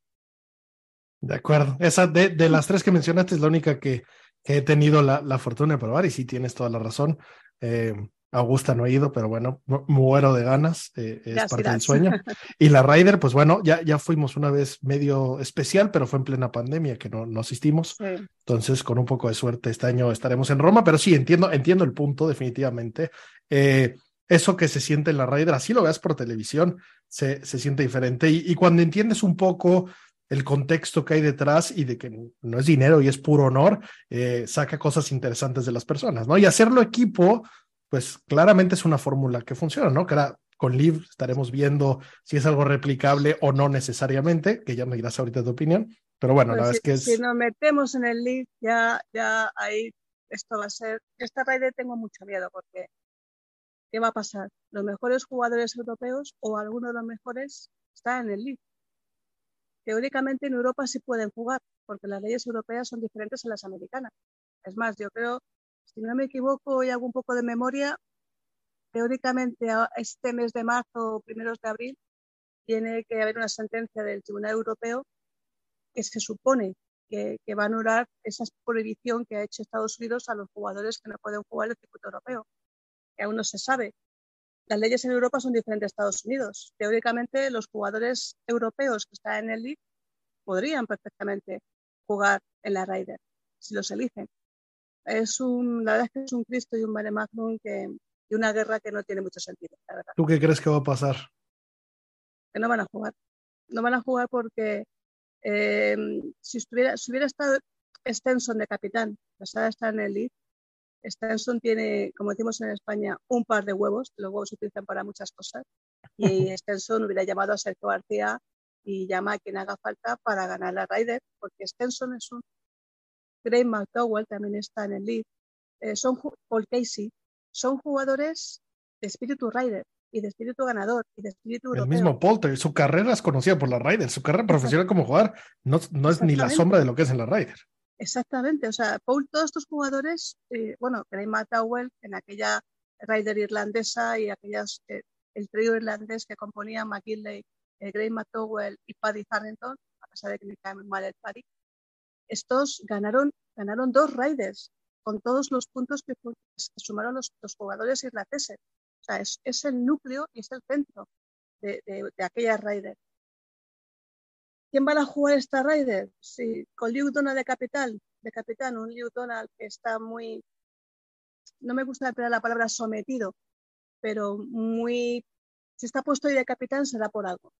De acuerdo, esa de, de las tres que mencionaste es la única que, que he tenido la, la, fortuna de probar y sí tienes toda la razón. Eh, Augusta no ha ido, pero bueno, muero de ganas, eh, es parte del sueño. [laughs] Y la Ryder, pues bueno, ya, ya fuimos una vez medio especial, pero fue en plena pandemia que no, no asistimos. Entonces, con un poco de suerte, este año estaremos en Roma, pero sí, entiendo, entiendo el punto, definitivamente. Eh, eso que se siente en la Ryder, así lo veas por televisión, se, se siente diferente. Y, y cuando entiendes un poco el contexto que hay detrás y de que no es dinero y es puro honor, eh, saca cosas interesantes de las personas, ¿no? Y hacerlo equipo pues claramente es una fórmula que funciona, ¿no? Que ahora con Liv estaremos viendo si es algo replicable o no necesariamente, que ya me dirás ahorita tu opinión, pero bueno, la verdad si, es que es... Si nos metemos en el Liv, ya, ya ahí esto va a ser... Esta raid tengo mucho miedo porque ¿qué va a pasar? Los mejores jugadores europeos o algunos de los mejores están en el Liv. Teóricamente en Europa sí pueden jugar porque las leyes europeas son diferentes a las americanas. Es más, yo creo si no me equivoco y hago un poco de memoria, teóricamente este mes de marzo o primeros de abril tiene que haber una sentencia del Tribunal Europeo que se supone que, va a anular esa prohibición que ha hecho Estados Unidos a los jugadores que no pueden jugar el circuito europeo, aún no se sabe. Las leyes en Europa son diferentes a Estados Unidos. Teóricamente, los jugadores europeos que están en el League podrían perfectamente jugar en la Ryder, si los eligen es un, la verdad es que es un Cristo y un mare magnum que, y una guerra que no tiene mucho sentido, la verdad. ¿Tú qué crees que va a pasar? Que no van a jugar. No van a jugar porque eh, si, estuviera, si hubiera estado Stenson de capitán, pasada está en el lead, Stenson tiene, como decimos en España, un par de huevos, los huevos se utilizan para muchas cosas, y [laughs] Stenson hubiera llamado a Sergio García y llama a quien haga falta para ganar la Ryder, porque Stenson es un Gray McDowell también está en el lead, eh, son Paul Casey, son jugadores de espíritu rider y de espíritu ganador y de espíritu europeo. El mismo Polter, su carrera es conocida por la Ryder, su carrera profesional como jugador no, no es ni la sombra de lo que es en la Ryder. Exactamente, o sea, Paul, todos estos jugadores, eh, bueno, Gray McDowell en aquella Ryder irlandesa y aquellas, eh, el trío irlandés que componía McKinley, eh, McDowell y Paddy Farrington, a pesar de que me cae mal el Paddy, estos ganaron, ganaron dos Raiders con todos los puntos que, sumaron los, jugadores irlandeses. O sea, es, es, el núcleo y es el centro de, de, de aquella Raiders. ¿Quién va a jugar esta Raider? Sí, con Liu Donald de capital, de capitán, un Liu Donald que está muy, no me gusta emplear la palabra sometido, pero muy, si está puesto ahí de capitán será por algo,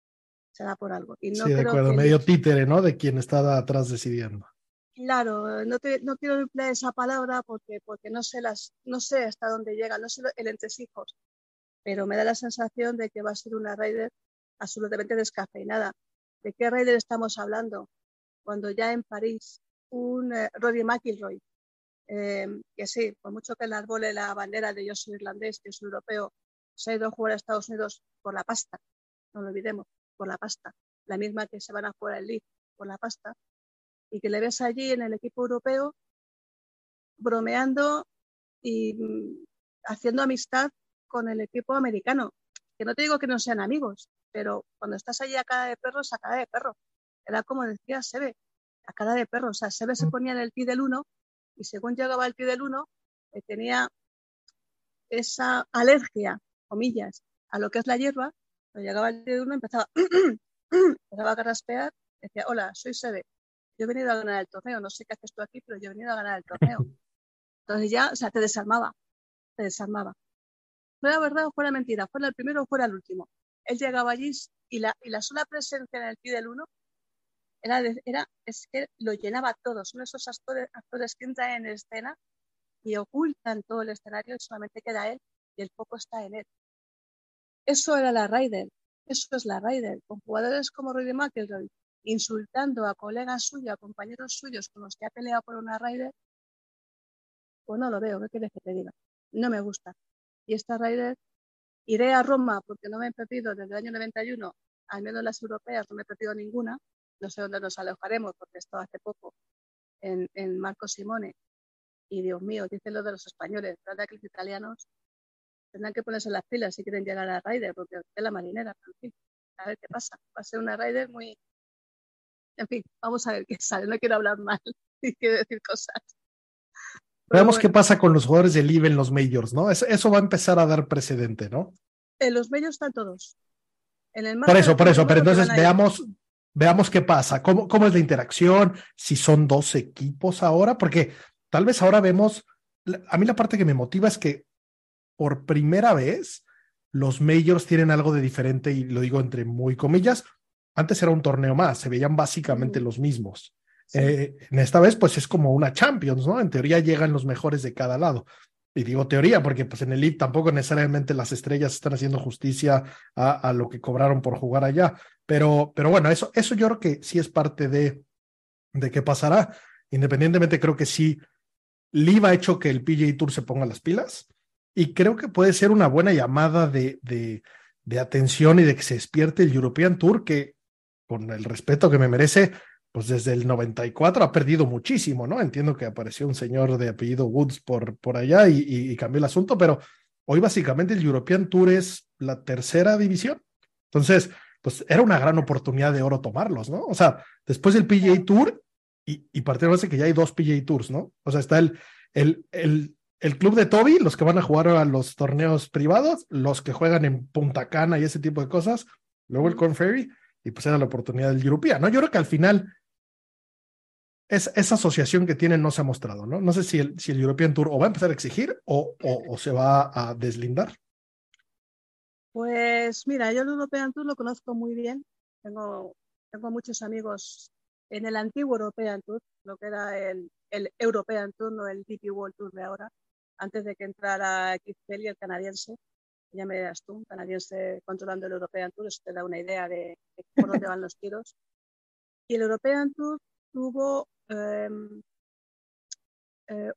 será por algo. Y no sí, de acuerdo, que... medio títere, ¿no? De quien está atrás decidiendo. Claro, no, te, no quiero emplear esa palabra porque, porque no, sé las, no sé hasta dónde llega, no sé el entresijos, pero me da la sensación de que va a ser una Raider absolutamente descafeinada. ¿De qué Raider estamos hablando? Cuando ya en París un eh, Rory McIlroy, eh, que sí, por mucho que enarbole la bandera de yo soy irlandés, que soy europeo, se ha ido a jugar a Estados Unidos por la pasta, no lo olvidemos, por la pasta, la misma que se van a jugar el League por la pasta, y que le ves allí en el equipo europeo bromeando y mm, haciendo amistad con el equipo americano. Que no te digo que no sean amigos, pero cuando estás allí a cara de perro, es a cara de perro. Era como decía Sebe, a cara de perro. O sea, Sebe se mm. ponía en el ti del 1 y según llegaba el ti del 1, eh, tenía esa alergia, comillas, a lo que es la hierba. Cuando llegaba el ti del 1 empezaba, [clears throat] empezaba a carraspear, decía, hola, soy Sebe yo he venido a ganar el torneo, no sé qué haces tú aquí, pero yo he venido a ganar el torneo. [laughs] Entonces ya, o sea, te desarmaba, te desarmaba. Fuera verdad o fuera mentira, fuera el primero o fuera el último. Él llegaba allí y la, y la sola presencia en el pie del uno era, era, es que lo llenaba todo. Son esos actores, actores que entran en escena y ocultan todo el escenario y solamente queda él y el foco está en él. Eso era la Ryder, eso es la Ryder, con jugadores como Rory McIlroy, insultando a colegas suyos, a compañeros suyos con los que ha peleado por una Raider, pues no lo veo, ¿qué quieres que te diga? No me gusta. Y esta Raider, iré a Roma porque no me he perdido desde el año 91, al menos las europeas no me he perdido ninguna, no sé dónde nos alojaremos porque he estado hace poco en, Marco Simone y Dios mío, dicen lo de los españoles, ¿verdad que los italianos tendrán que ponerse las pilas si quieren llegar a la Raider porque es la marinera, en fin, a ver qué pasa. Va a ser una Raider muy, en fin, vamos a ver qué sale. No quiero hablar mal, [laughs] ni quiero decir cosas. Veamos qué pasa con los jugadores del IBE en los majors, ¿no? Eso, va a empezar a dar precedente, ¿no? En los majors están todos. En el por eso, por eso, pero entonces veamos, veamos qué pasa, ¿Cómo, cómo es la interacción, si son dos equipos ahora, porque tal vez ahora vemos, a mí la parte que me motiva es que por primera vez los majors tienen algo de diferente y lo digo entre muy comillas, antes era un torneo más, se veían básicamente los mismos. Eh, en esta vez, pues es como una Champions, ¿no? En teoría llegan los mejores de cada lado. Y digo teoría porque pues en el League tampoco necesariamente las estrellas están haciendo justicia a, lo que cobraron por jugar allá. Pero, pero bueno, eso, eso yo creo que sí es parte de, de qué pasará. Independientemente, creo que sí, Live ha hecho que el PGA Tour se ponga las pilas y creo que puede ser una buena llamada de, de, de atención y de que se despierte el European Tour, que con el respeto que me merece, pues desde el 94 ha perdido muchísimo, ¿no? Entiendo que apareció un señor de apellido Woods por, por allá y, cambió el asunto, pero hoy básicamente el European Tour es la tercera división. Entonces, pues era una gran oportunidad de oro tomarlos, ¿no? O sea, después del PGA Tour y, y partiendo de que ya hay dos PGA Tours, ¿no? O sea, está el, el, el, el club de Toby, los que van a jugar a los torneos privados, los que juegan en Punta Cana y ese tipo de cosas, luego el Corn Ferry, y pues era la oportunidad del European, ¿no? Yo creo que al final es, esa asociación que tienen no se ha mostrado, ¿no? No sé si el, si el European Tour o va a empezar a exigir o, o, se va a deslindar. Pues mira, yo el European Tour lo conozco muy bien. Tengo, tengo muchos amigos en el antiguo European Tour, lo que era el, el European Tour, no el DP World Tour de ahora, antes de que entrara Kelly, el canadiense. Ya me dirás tú, un canadiense controlando el European Tour, eso te da una idea de, de por dónde van los tiros. Y el European Tour tuvo eh,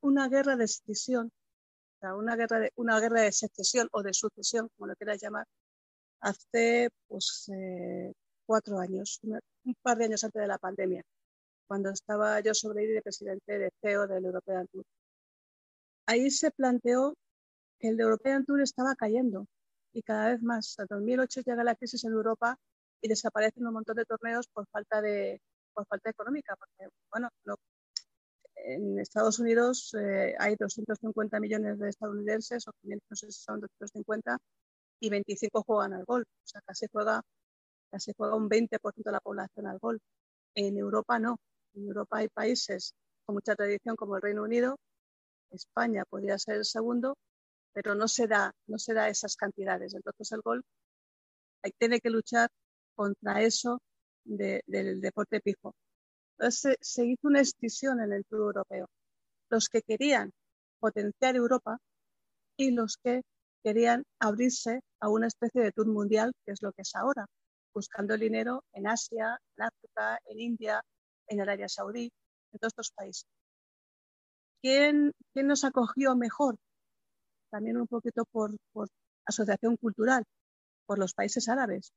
una guerra de secesión, una, guerra de, una guerra de secesión o de sucesión, como lo quieras llamar, hace pues eh, cuatro años, un par de años antes de la pandemia, cuando estaba yo sobre de presidente de CEO del European Tour. Ahí se planteó que el European Tour estaba cayendo y cada vez más. En 2008 llega la crisis en Europa y desaparecen un montón de torneos por falta de, por falta económica, porque, bueno, en Estados Unidos eh, hay 250 millones de estadounidenses, o 500, no sé si son 250, y 25 juegan al golf. O sea, casi juega, casi juega un 20% de la población al golf. En Europa no. En Europa hay países con mucha tradición como el Reino Unido. España podría ser el segundo, pero no se da, no se da esas cantidades. Entonces el golf hay, tiene que luchar contra eso del deporte pijo. Entonces se, hizo una escisión en el Tour Europeo. Los que querían potenciar Europa y los que querían abrirse a una especie de tour mundial, que es lo que es ahora, buscando dinero en Asia, en África, en India, en Arabia Saudí, en todos estos países. ¿Quién, quién nos acogió mejor? También un poquito por, por asociación cultural, por los países árabes.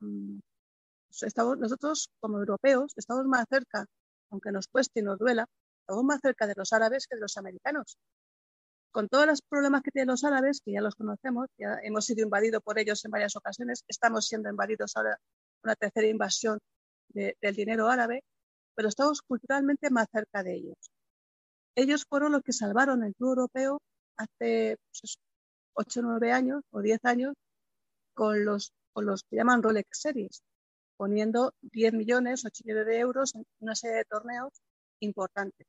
Mm, estamos, nosotros como europeos estamos más cerca, aunque nos cueste y nos duela, estamos más cerca de los árabes que de los americanos. Con todos los problemas que tienen los árabes, que ya los conocemos, ya hemos sido invadidos por ellos en varias ocasiones, estamos siendo invadidos ahora una tercera invasión del dinero árabe, pero estamos culturalmente más cerca de ellos. Ellos fueron los que salvaron el club europeo hace pues, 8 o 9 años o 10 años con los, con los que llaman Rolex Series, poniendo 10 millones, 8 millones de euros en una serie de torneos importantes.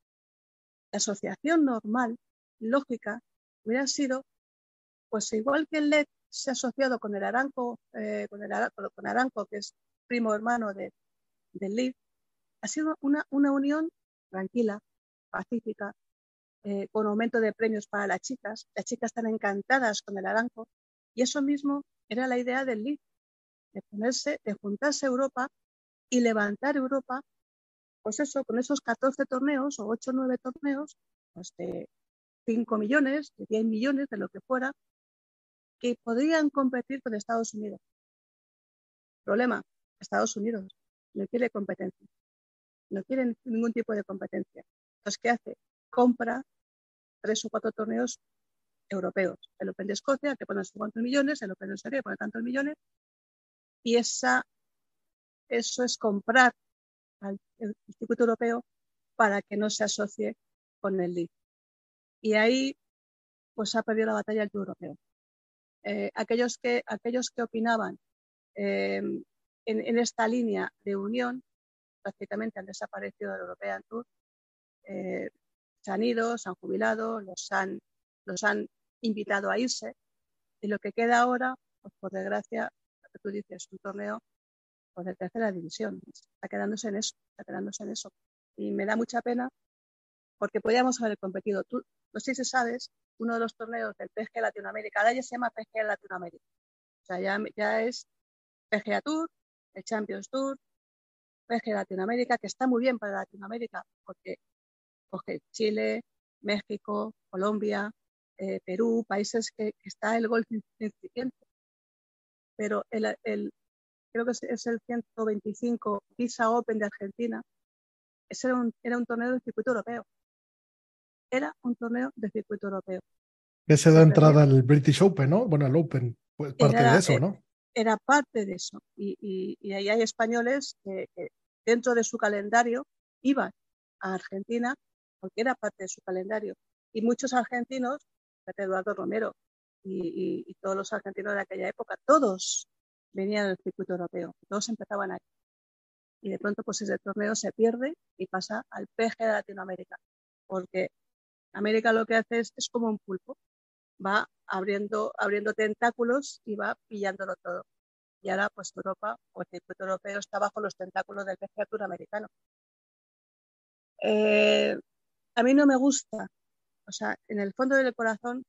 La asociación normal, lógica, hubiera sido, pues igual que el LED se ha asociado con el Aranco, eh, con, el, con Aranco, que es primo hermano de, del LID, ha sido una, una unión tranquila, pacífica, eh, con aumento de premios para las chicas. Las chicas están encantadas con el Aranco y eso mismo era la idea del LID de ponerse, de juntarse Europa y levantar Europa, pues eso, con esos 14 torneos o 8 o 9 torneos, pues de 5 millones, de 10 millones, de lo que fuera, que podrían competir con Estados Unidos. Problema, Estados Unidos no quiere competencia, no quiere ningún tipo de competencia. Entonces, ¿qué hace? Compra tres o cuatro torneos europeos. El Open de Escocia, que pone cuántos millones, el Open de Serbia, que pone tantos millones, y eso es comprar al Instituto Europeo para que no se asocie con el LID. Y ahí pues ha perdido la batalla el Europeo. Eh, aquellos, que, aquellos que opinaban em, en, esta línea de unión prácticamente han desaparecido del European Tour. Eh, se han ido, se han jubilado, los han, los han invitado a irse. Y lo que queda ahora, pues por desgracia, que tú dices, un torneo pues, de tercera división. Está quedándose en eso, está quedándose en eso. Y me da mucha pena porque podíamos haber competido. Tú, no sé si sabes, uno de los torneos del PGA Latinoamérica, ahora ya se llama PGA Latinoamérica. O sea, ya, ya es PGA Tour, el Champions Tour, PGA Latinoamérica, que está muy bien para Latinoamérica porque coge Chile, México, Colombia, eh, Perú, países que, está el golf incipiente. Pero el, el, creo que es, el 125 Visa Open de Argentina, ese era un, era un torneo de circuito europeo. Era un torneo de circuito europeo. Ese da entrada al British Open, ¿no? Bueno, al Open, pues parte de eso, ¿no? Era parte de eso. Y, y, ahí hay españoles que, dentro de su calendario iban a Argentina porque era parte de su calendario. Y muchos argentinos, Eduardo Romero y, todos los argentinos de aquella época, todos venían del circuito europeo, todos empezaban aquí. Y de pronto pues ese torneo se pierde y pasa al PG de Latinoamérica, porque América lo que hace es, es como un pulpo, va abriendo, abriendo tentáculos y va pillándolo todo. Y ahora, pues Europa o el circuito europeo está bajo los tentáculos del PGA americano. Eh, a mí no me gusta, o sea, en el fondo del corazón,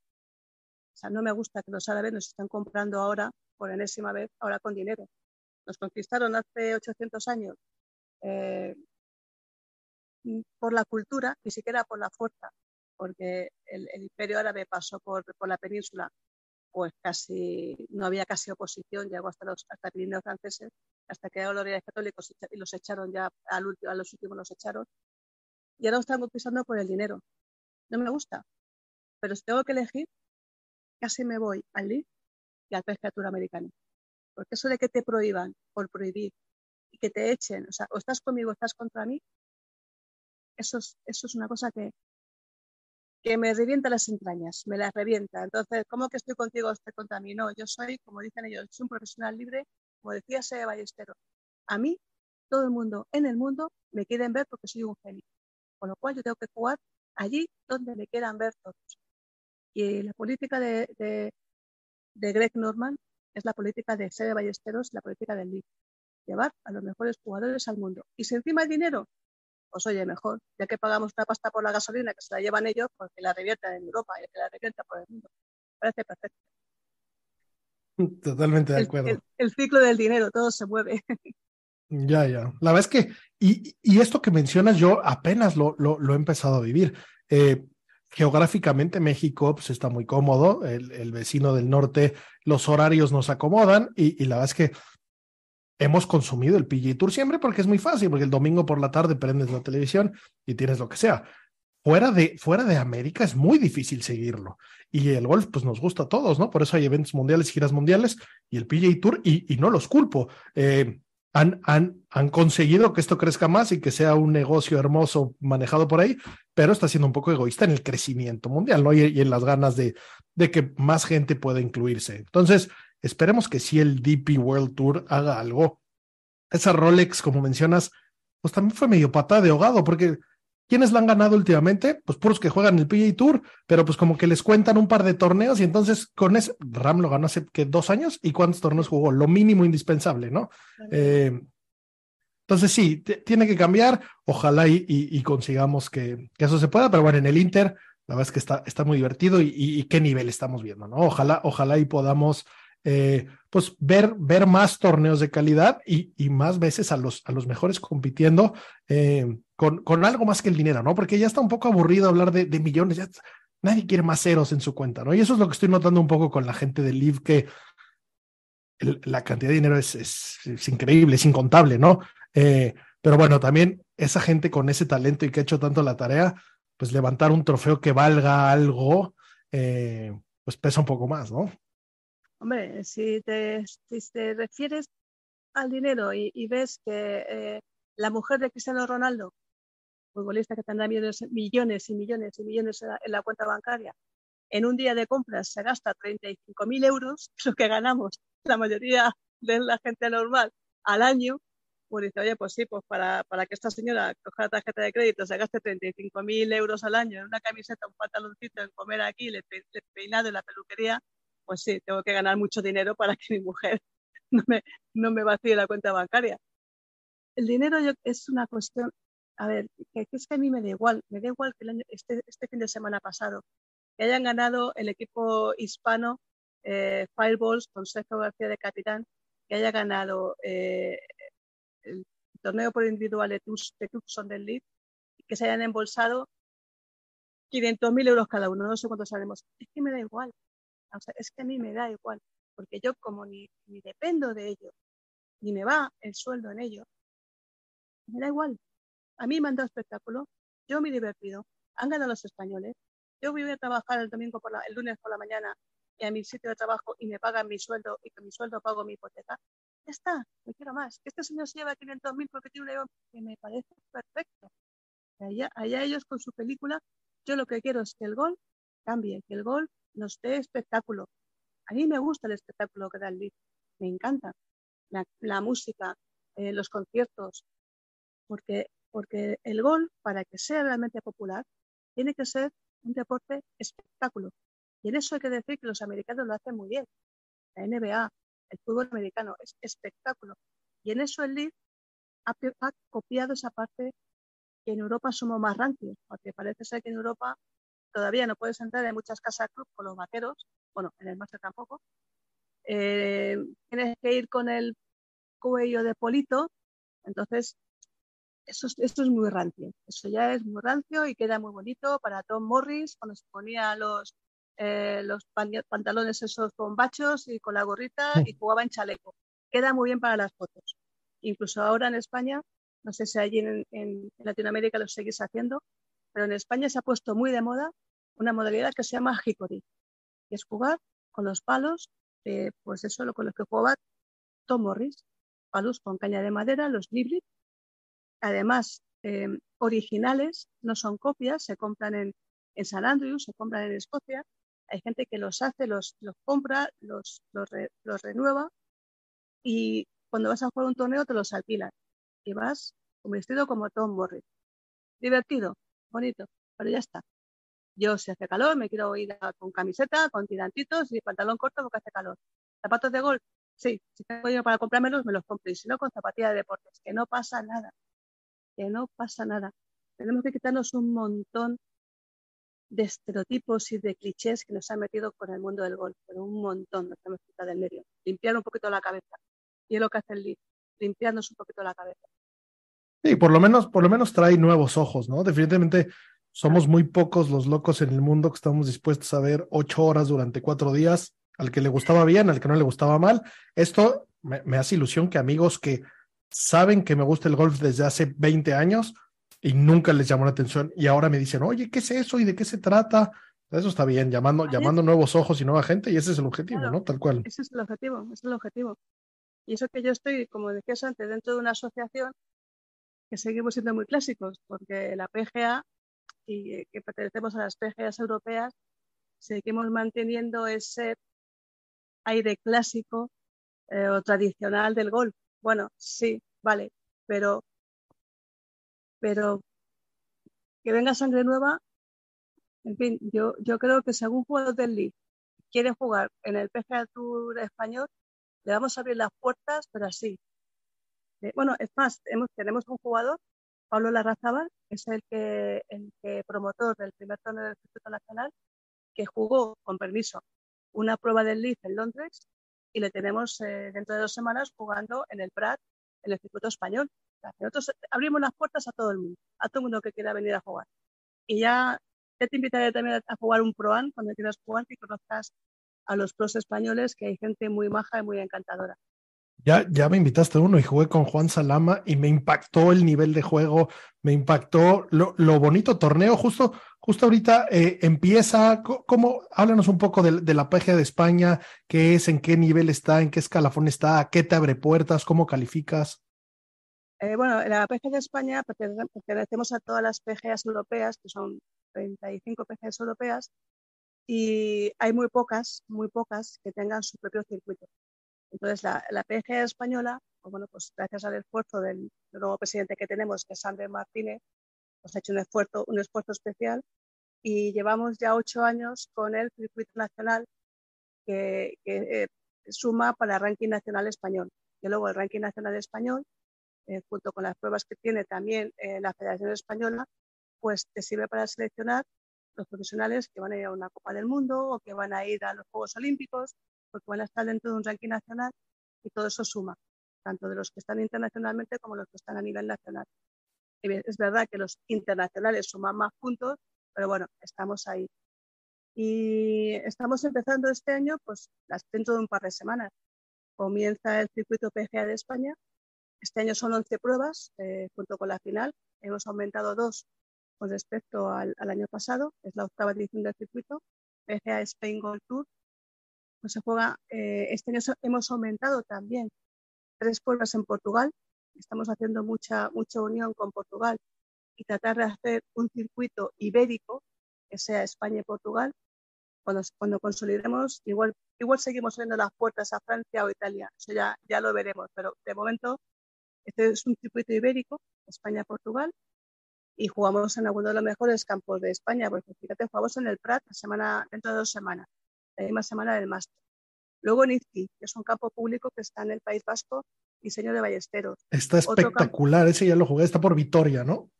o sea, no me gusta que los árabes nos estén comprando ahora, por enésima vez, ahora con dinero. Nos conquistaron hace 800 años eh, por la cultura, ni siquiera por la fuerza, porque el, imperio árabe pasó por, la península, pues casi no había casi oposición, llegó hasta los hasta Pirineos franceses, hasta que los reyes católicos y los echaron ya, al último, a los últimos los echaron, y ahora nos están conquistando por el dinero. No me gusta, pero si tengo que elegir, casi me voy al LID y al pescatura americano. Porque eso de que te prohíban por prohibir y que te echen, o sea, o estás conmigo o estás contra mí, eso es, eso es una cosa que, que me revienta las entrañas, me las revienta. Entonces, ¿cómo que estoy contigo o estoy contra mí? No, yo soy, como dicen ellos, soy un profesional libre, como decía Seba Ballestero. A mí, todo el mundo en el mundo me quieren ver porque soy un genio. Con lo cual yo tengo que jugar allí donde me quieran ver todos. Y la política de, de, Greg Norman es la política de Seba Ballesteros, la política del League. Llevar a los mejores jugadores al mundo. Y si encima hay dinero, pues oye, mejor, ya que pagamos una pasta por la gasolina que se la llevan ellos, pues que la reviertan en Europa y que la reviertan por el mundo. Parece perfecto. [laughs] Totalmente de acuerdo. El, ciclo del dinero, todo se mueve. [laughs] Ya, ya. La verdad es que, y, y esto que mencionas, yo apenas lo, lo, lo he empezado a vivir. Eh, geográficamente México pues, está muy cómodo, el, el, vecino del norte, los horarios nos acomodan y, y la verdad es que hemos consumido el PG Tour siempre porque es muy fácil, porque el domingo por la tarde prendes la televisión y tienes lo que sea. Fuera de, fuera de América es muy difícil seguirlo. Y el golf, pues nos gusta a todos, ¿no? Por eso hay eventos mundiales, giras mundiales y el PGA Tour, y, y no los culpo. Eh, han, han, han, conseguido que esto crezca más y que sea un negocio hermoso manejado por ahí, pero está siendo un poco egoísta en el crecimiento mundial, ¿no? Y, en las ganas de, de que más gente pueda incluirse. Entonces, Esperemos que sí el DP World Tour haga algo. Esa Rolex, como mencionas, pues también fue medio patada de ahogado, porque ¿quiénes la han ganado últimamente? Pues puros que juegan el PGA Tour, pero pues como que les cuentan un par de torneos y entonces con ese, Ram lo ganó hace que dos años y cuántos torneos jugó, lo mínimo indispensable, ¿no? Eh, entonces sí, tiene que cambiar, ojalá y, consigamos que, eso se pueda, pero bueno, en el Inter, la verdad es que está, está muy divertido y, y, qué nivel estamos viendo, ¿no? Ojalá, ojalá y podamos eh, pues ver, ver más torneos de calidad y, y, más veces a los, a los mejores compitiendo eh, con, con, algo más que el dinero, ¿no? Porque ya está un poco aburrido hablar de, de, millones, ya nadie quiere más ceros en su cuenta, ¿no? Y eso es lo que estoy notando un poco con la gente del Live, que la cantidad de dinero es, es, increíble, es incontable, ¿no? Eh, pero bueno, también esa gente con ese talento y que ha hecho tanto la tarea, pues levantar un trofeo que valga algo, pues pesa un poco más, ¿no? Hombre, si te, refieres al dinero y, ves que eh, la mujer de Cristiano Ronaldo futbolista que tendrá millones, millones y millones y millones en la cuenta bancaria, en un día de compras se gasta 35.000 euros, [laughs] lo que ganamos la mayoría de la gente normal al año, pues dice, oye, pues sí, pues para, para que esta señora coja la tarjeta de crédito, se gaste 35.000 euros al año en una camiseta, un pantaloncito, en comer aquí, el, peinado en la peluquería, pues sí, tengo que ganar mucho dinero para que mi mujer [laughs] no me, no me vacíe la cuenta bancaria. El dinero es una cuestión, a ver, que, es que a mí me da igual, me da igual que el año, este, este fin de semana pasado, que hayan ganado el equipo hispano eh, Fireballs con Sergio García de capitán, que haya ganado eh, el torneo por individual de, Tucson del League, que se hayan embolsado 500.000 euros cada uno, no sé cuántos sabemos. Es que me da igual, es que a mí me da igual, porque yo como ni, ni dependo de ello, ni me va el sueldo en ello, me da igual. A mí me han dado espectáculo, yo me he divertido, han ganado los españoles, yo voy a trabajar el domingo por la, el lunes por la mañana y a mi sitio de trabajo y me pagan mi sueldo y con mi sueldo pago mi hipoteca, ya está, no quiero más. Este señor se lleva 500.000 porque tiene un león que me parece perfecto. Allá, ellos con su película, yo lo que quiero es que el gol cambie, que el gol nos dé espectáculo. A mí me gusta el espectáculo que da el Leeds, me encanta. La, música, eh, los conciertos, porque, porque el gol, para que sea realmente popular, tiene que ser un deporte espectáculo. Y en eso hay que decir que los americanos lo hacen muy bien. La NBA, el fútbol americano, es espectáculo. Y en eso el League ha, copiado esa parte que en Europa somos más rancios, porque parece ser que en Europa todavía no puedes entrar en muchas casas club con los vaqueros, bueno, en el máster tampoco. Eh, tienes que ir con el cuello de polito, entonces eso, esto es muy rancio. Eso ya es muy rancio y queda muy bonito para Tom Morris cuando se ponía los, eh, los pantalones esos con bachos y con la gorrita y jugaba en chaleco. Queda muy bien para las fotos. Incluso ahora en España, no sé si allí en, Latinoamérica lo seguís haciendo, pero en España se ha puesto muy de moda una modalidad que se llama hickory, que es jugar con los palos, pues eso, con los que jugaba Tom Morris, palos con caña de madera, los libres además em, originales, no son copias, se compran en, en San Andrews, se compran en Escocia. Hay gente que los hace, los, los compra, los, los, renueva y cuando vas a jugar un torneo te los alquilan y vas vestido como Tom Morris. Divertido, bonito, pero ya está. Yo si hace calor me quiero ir con camiseta, con tirantitos y pantalón corto porque hace calor. Zapatos de golf, sí, si tengo dinero para comprármelos me los compro y si no con zapatilla de deportes, que no pasa nada que no pasa nada. Tenemos que quitarnos un montón de estereotipos y de clichés que nos han metido con el mundo del golf, pero un montón nos tenemos que quitar del medio. Limpiar un poquito la cabeza. Y es lo que hace el lead, limpiarnos un poquito la cabeza. Sí, por lo menos, por lo menos trae nuevos ojos, ¿no? Definitivamente somos muy pocos los locos en el mundo que estamos dispuestos a ver ocho horas durante cuatro días, al que le gustaba bien, al que no le gustaba mal. Esto me hace ilusión que amigos que saben que me gusta el golf desde hace 20 años y nunca les llamó la atención y ahora me dicen, oye, ¿qué es eso y de qué se trata? Eso está bien, llamando, llamando nuevos ojos y nueva gente y ese es el objetivo, ¿no? Tal cual. Ese es el objetivo, ese es el objetivo. Y eso que yo estoy, como decías antes, dentro de una asociación que seguimos siendo muy clásicos, porque la PGA y que pertenecemos a las PGAs europeas, seguimos manteniendo ese aire clásico eh, o tradicional del golf. Bueno, sí, vale, pero, pero que venga sangre nueva, en fin, yo, yo creo que si algún jugador del League quiere jugar en el PGA Tour español, le vamos a abrir las puertas, pero así. Eh, bueno, es más, tenemos un jugador, Pablo Larrazábal, que es el que, el que promotor del primer torneo del Circuito Nacional, que jugó, con permiso, una prueba del Leaf en Londres y le tenemos eh, dentro de dos semanas jugando en el Prat, en el circuito español. nosotros abrimos las puertas a todo el mundo, a todo el mundo que quiera venir a jugar. Y ya, te invitaré también a jugar un Proan cuando quieras jugar, que conozcas a los pros españoles, que hay gente muy maja y muy encantadora. Ya, ya me invitaste uno y jugué con Juan Salama y me impactó el nivel de juego, me impactó lo, lo bonito torneo. Justo, justo ahorita eh, empieza, ¿cómo? Háblanos un poco de, la PGA de España, qué es, en qué nivel está, en qué escalafón está, qué te abre puertas, cómo calificas. Eh, bueno, en la PGA de España pertenecemos a todas las PGAs europeas, que son 35 PGAs europeas, y hay muy pocas, muy pocas que tengan su propio circuito. Entonces, la, la PGA española, pues bueno, pues gracias al esfuerzo del, nuevo presidente que tenemos, que es Andrés Martínez, pues ha hecho un esfuerzo, un esfuerzo especial y llevamos ya ocho años con el circuito nacional que, eh, suma para el ranking nacional español. Y luego el ranking nacional español, eh, junto con las pruebas que tiene también eh, la Federación Española, pues te sirve para seleccionar los profesionales que van a ir a una Copa del Mundo o que van a ir a los Juegos Olímpicos, porque van a estar dentro de un ranking nacional y todo eso suma, tanto de los que están internacionalmente como los que están a nivel nacional. es verdad que los internacionales suman más puntos, pero bueno, estamos ahí. Y estamos empezando este año, pues dentro de un par de semanas. Comienza el circuito PGA de España. Este año son 11 pruebas, eh, junto con la final. Hemos aumentado dos con respecto al, año pasado. Es la octava edición del circuito. PGA Spain Gold Tour. Pues se juega, eh, este año hemos aumentado también tres pruebas en Portugal. Estamos haciendo mucha, mucha unión con Portugal y tratar de hacer un circuito ibérico que sea España y Portugal. Cuando, cuando consolidemos, igual, igual seguimos abriendo las puertas a Francia o Italia, eso ya, ya lo veremos, pero de momento este es un circuito ibérico, España-Portugal, y jugamos en alguno de los mejores campos de España, porque fíjate, jugamos en el Prat la semana, dentro de dos semanas, la misma semana del máster. Luego en Izqui, que es un campo público que está en el País Vasco, diseño de Ballesteros. Está espectacular, ese ya lo jugué, está por Vitoria, ¿no?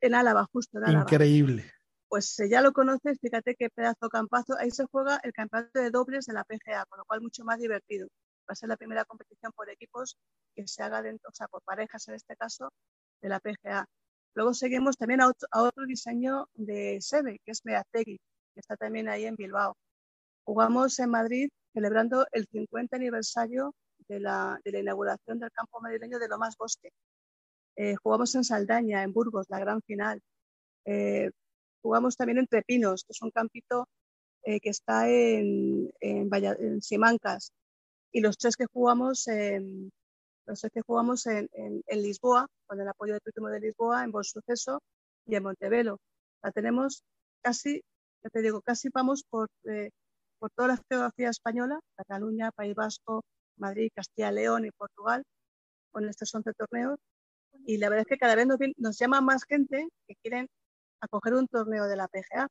En Álava, justo en Álava. Increíble pues ya lo conoces, fíjate qué pedazo campazo. Ahí se juega el campeonato de dobles de la PGA, con lo cual mucho más divertido. Va a ser la primera competición por equipos que se haga dentro, o sea, por parejas en este caso, de la PGA. Luego seguimos también a otro, diseño de SEBE, que es Meategui, que está también ahí en Bilbao. Jugamos en Madrid celebrando el 50 aniversario de la, inauguración del campo madrileño de Lomas Bosque. Eh, jugamos en Saldaña, en Burgos, la gran final. Eh, Jugamos también entre Pinos, que es un campito eh, que está en, en, Simancas. Y los tres que jugamos en, los tres que jugamos en, en, Lisboa, con el apoyo del Turismo de Lisboa, en Buen Suceso y en Montevelo. La tenemos casi, ya te digo, casi vamos por, por toda la geografía española, Cataluña, País Vasco, Madrid, Castilla, León y Portugal, con estos 11 torneos. Y la verdad es que cada vez nos, nos llama más gente que quieren a coger un torneo de la PGA.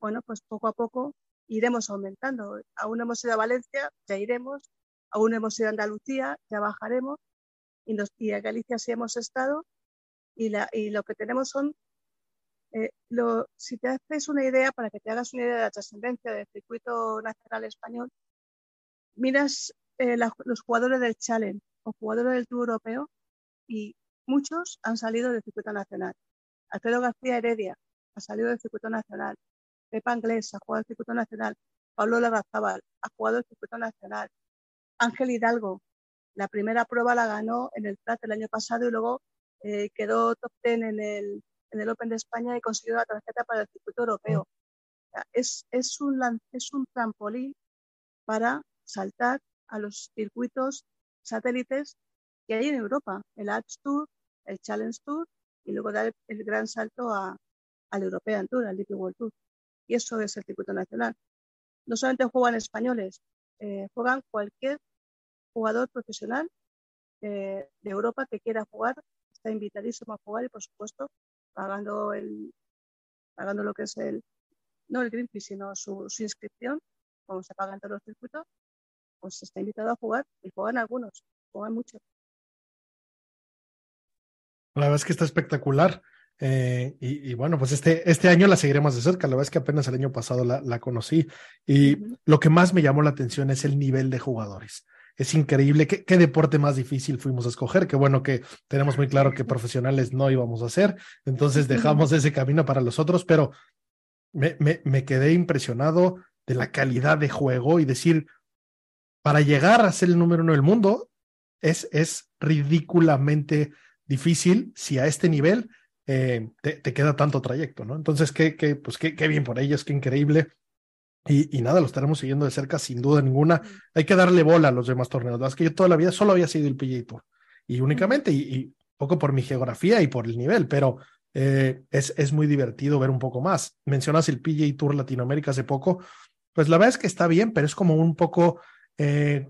Bueno, pues poco a poco iremos aumentando. Aún hemos ido a Valencia, ya iremos. Aún hemos ido a Andalucía, ya bajaremos. Y, nos, y a Galicia sí hemos estado. Y, la, y lo que tenemos son, eh, lo, si te haces una idea, para que te hagas una idea de la trascendencia del circuito nacional español, miras eh, los jugadores del Challenge o jugadores del Tour Europeo y muchos han salido del circuito nacional. Alfredo García Heredia ha salido del circuito nacional. Pepa Anglés ha jugado el circuito nacional. Pablo Larrazábal ha jugado el circuito nacional. Ángel Hidalgo, la primera prueba la ganó en el Prat el año pasado y luego eh, quedó top ten en el, en el Open de España y consiguió la tarjeta para el circuito europeo. es, es, un, es un trampolín para saltar a los circuitos satélites que hay en Europa, el Arch Tour, el Challenge Tour y luego dar el gran salto a, al European Tour, al DP World Tour. Y eso es el circuito nacional. No solamente juegan españoles, eh, juegan cualquier jugador profesional de Europa que quiera jugar, está invitadísimo a jugar y por supuesto pagando el pagando lo que es el no el green fee sino su, su inscripción como se paga en todos los circuitos pues está invitado a jugar y juegan algunos juegan mucho la verdad es que está espectacular. Eh, y, bueno, pues este, este año la seguiremos de cerca. La verdad es que apenas el año pasado la, la conocí. Y lo que más me llamó la atención es el nivel de jugadores. Es increíble. ¿Qué, ¿Qué, deporte más difícil fuimos a escoger? Qué bueno que tenemos muy claro que profesionales no íbamos a hacer. Entonces dejamos ese camino para los otros, pero me, me, me quedé impresionado de la calidad de juego y decir, para llegar a ser el número uno del mundo, es, es ridículamente difícil si a este nivel eh, te, queda tanto trayecto, ¿no? Entonces, qué, qué, pues qué, qué bien por ellos, qué increíble. Y, y, nada, lo estaremos siguiendo de cerca, sin duda ninguna. Hay que darle bola a los demás torneos. Es que yo toda la vida solo había sido el PGA Tour. Y únicamente, y, poco por mi geografía y por el nivel, pero eh, es, es muy divertido ver un poco más. Mencionas el PGA Tour Latinoamérica hace poco, pues la verdad es que está bien, pero es como un poco eh,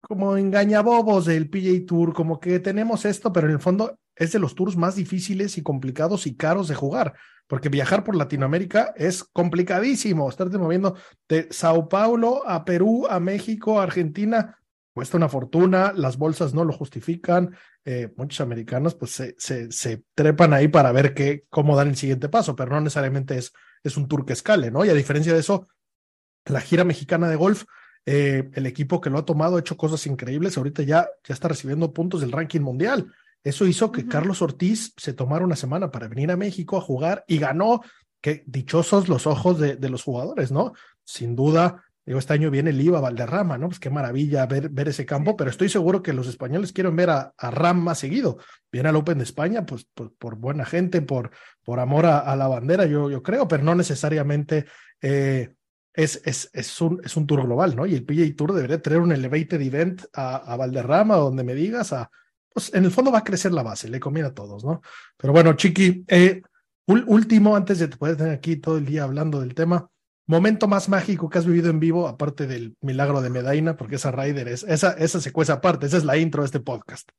como engañabobos del PGA Tour, como que tenemos esto, pero en el fondo es de los tours más difíciles y complicados y caros de jugar, porque viajar por Latinoamérica es complicadísimo, estarte moviendo de Sao Paulo a Perú, a México, a Argentina, cuesta una fortuna, las bolsas no lo justifican, eh, muchos americanos pues se, se, trepan ahí para ver qué, cómo dan el siguiente paso, pero no necesariamente es, es un tour que escale, ¿no? Y a diferencia de eso, la gira mexicana de golf, eh, el equipo que lo ha tomado ha hecho cosas increíbles, ahorita ya, ya está recibiendo puntos del ranking mundial. Eso hizo que Carlos Ortiz se tomara una semana para venir a México a jugar y ganó. Qué dichosos los ojos de, de los jugadores, ¿no? Sin duda, Digo, este año viene el IVA Valderrama, ¿no? Pues qué maravilla ver, ver ese campo, pero estoy seguro que los españoles quieren ver a, a Ram más seguido. Viene al Open de España, pues, por, por buena gente, por, por amor a, a, la bandera, yo, yo creo, pero no necesariamente eh, es, es, es, un, es un tour global, ¿no? Y el PGA Tour debería tener un elevated event a, a Valderrama, donde me digas, a, pues en el fondo va a crecer la base, le conviene a todos, ¿no? Pero bueno, Chiqui, eh, último, antes de poder tener aquí todo el día hablando del tema, momento más mágico que has vivido en vivo, aparte del milagro de Medaina, porque esa Rider es, esa, esa secuencia aparte, esa es la intro de este podcast.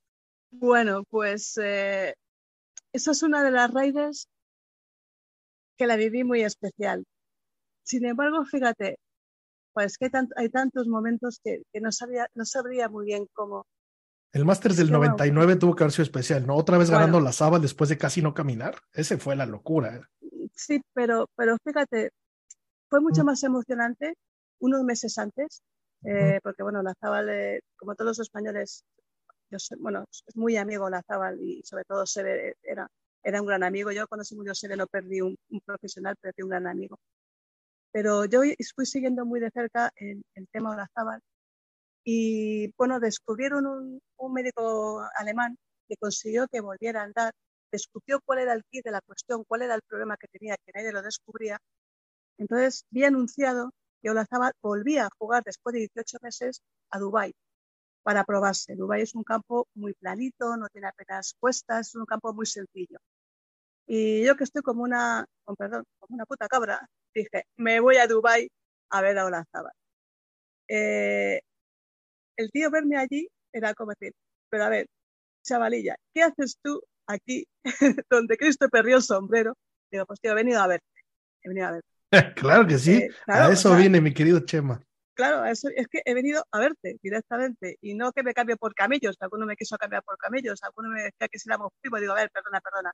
Bueno, pues eh, esa es una de las Riders que la viví muy especial. Sin embargo, fíjate, pues que hay, hay tantos momentos que, que, no, sabía, no sabría muy bien cómo. El Masters del 99 bueno, tuvo que haber sido especial, ¿no? Otra vez ganando la Saba después de casi no caminar. Ese fue la locura. ¿eh? Sí, pero, pero fíjate, fue mucho más emocionante unos meses antes, eh, porque bueno, la Zabal, eh, como todos los españoles, yo sé, bueno, es muy amigo la Zabal y sobre todo Sebe era, era un gran amigo. Yo cuando se murió Sebe no perdí un, un, profesional, perdí un gran amigo. Pero yo fui siguiendo muy de cerca el, el tema de la Zabal y bueno, descubrieron un, un médico alemán que consiguió que volviera a andar, descubrió cuál era el kit de la cuestión, cuál era el problema que tenía, que nadie lo descubría, entonces vi anunciado que Olazábal volvía a jugar después de 18 meses a Dubái para probarse. Dubái es un campo muy planito, no tiene apenas cuestas, es un campo muy sencillo. Y yo que estoy como una, con perdón, como una puta cabra, dije, me voy a Dubái a ver a Olazábal. Eh, el tío verme allí era como decir, pero a ver, chavalilla, ¿qué haces tú aquí [laughs] donde Cristo perdió el sombrero? Digo, pues tío, he venido a verte, he venido a verte. [laughs] claro que sí, eh, claro, a eso o sea, viene mi querido Chema. Claro, eso, es que he venido a verte directamente y no que me cambie por camellos, alguno me quiso cambiar por camellos, alguno me decía que si éramos primos, digo, a ver, perdona, perdona.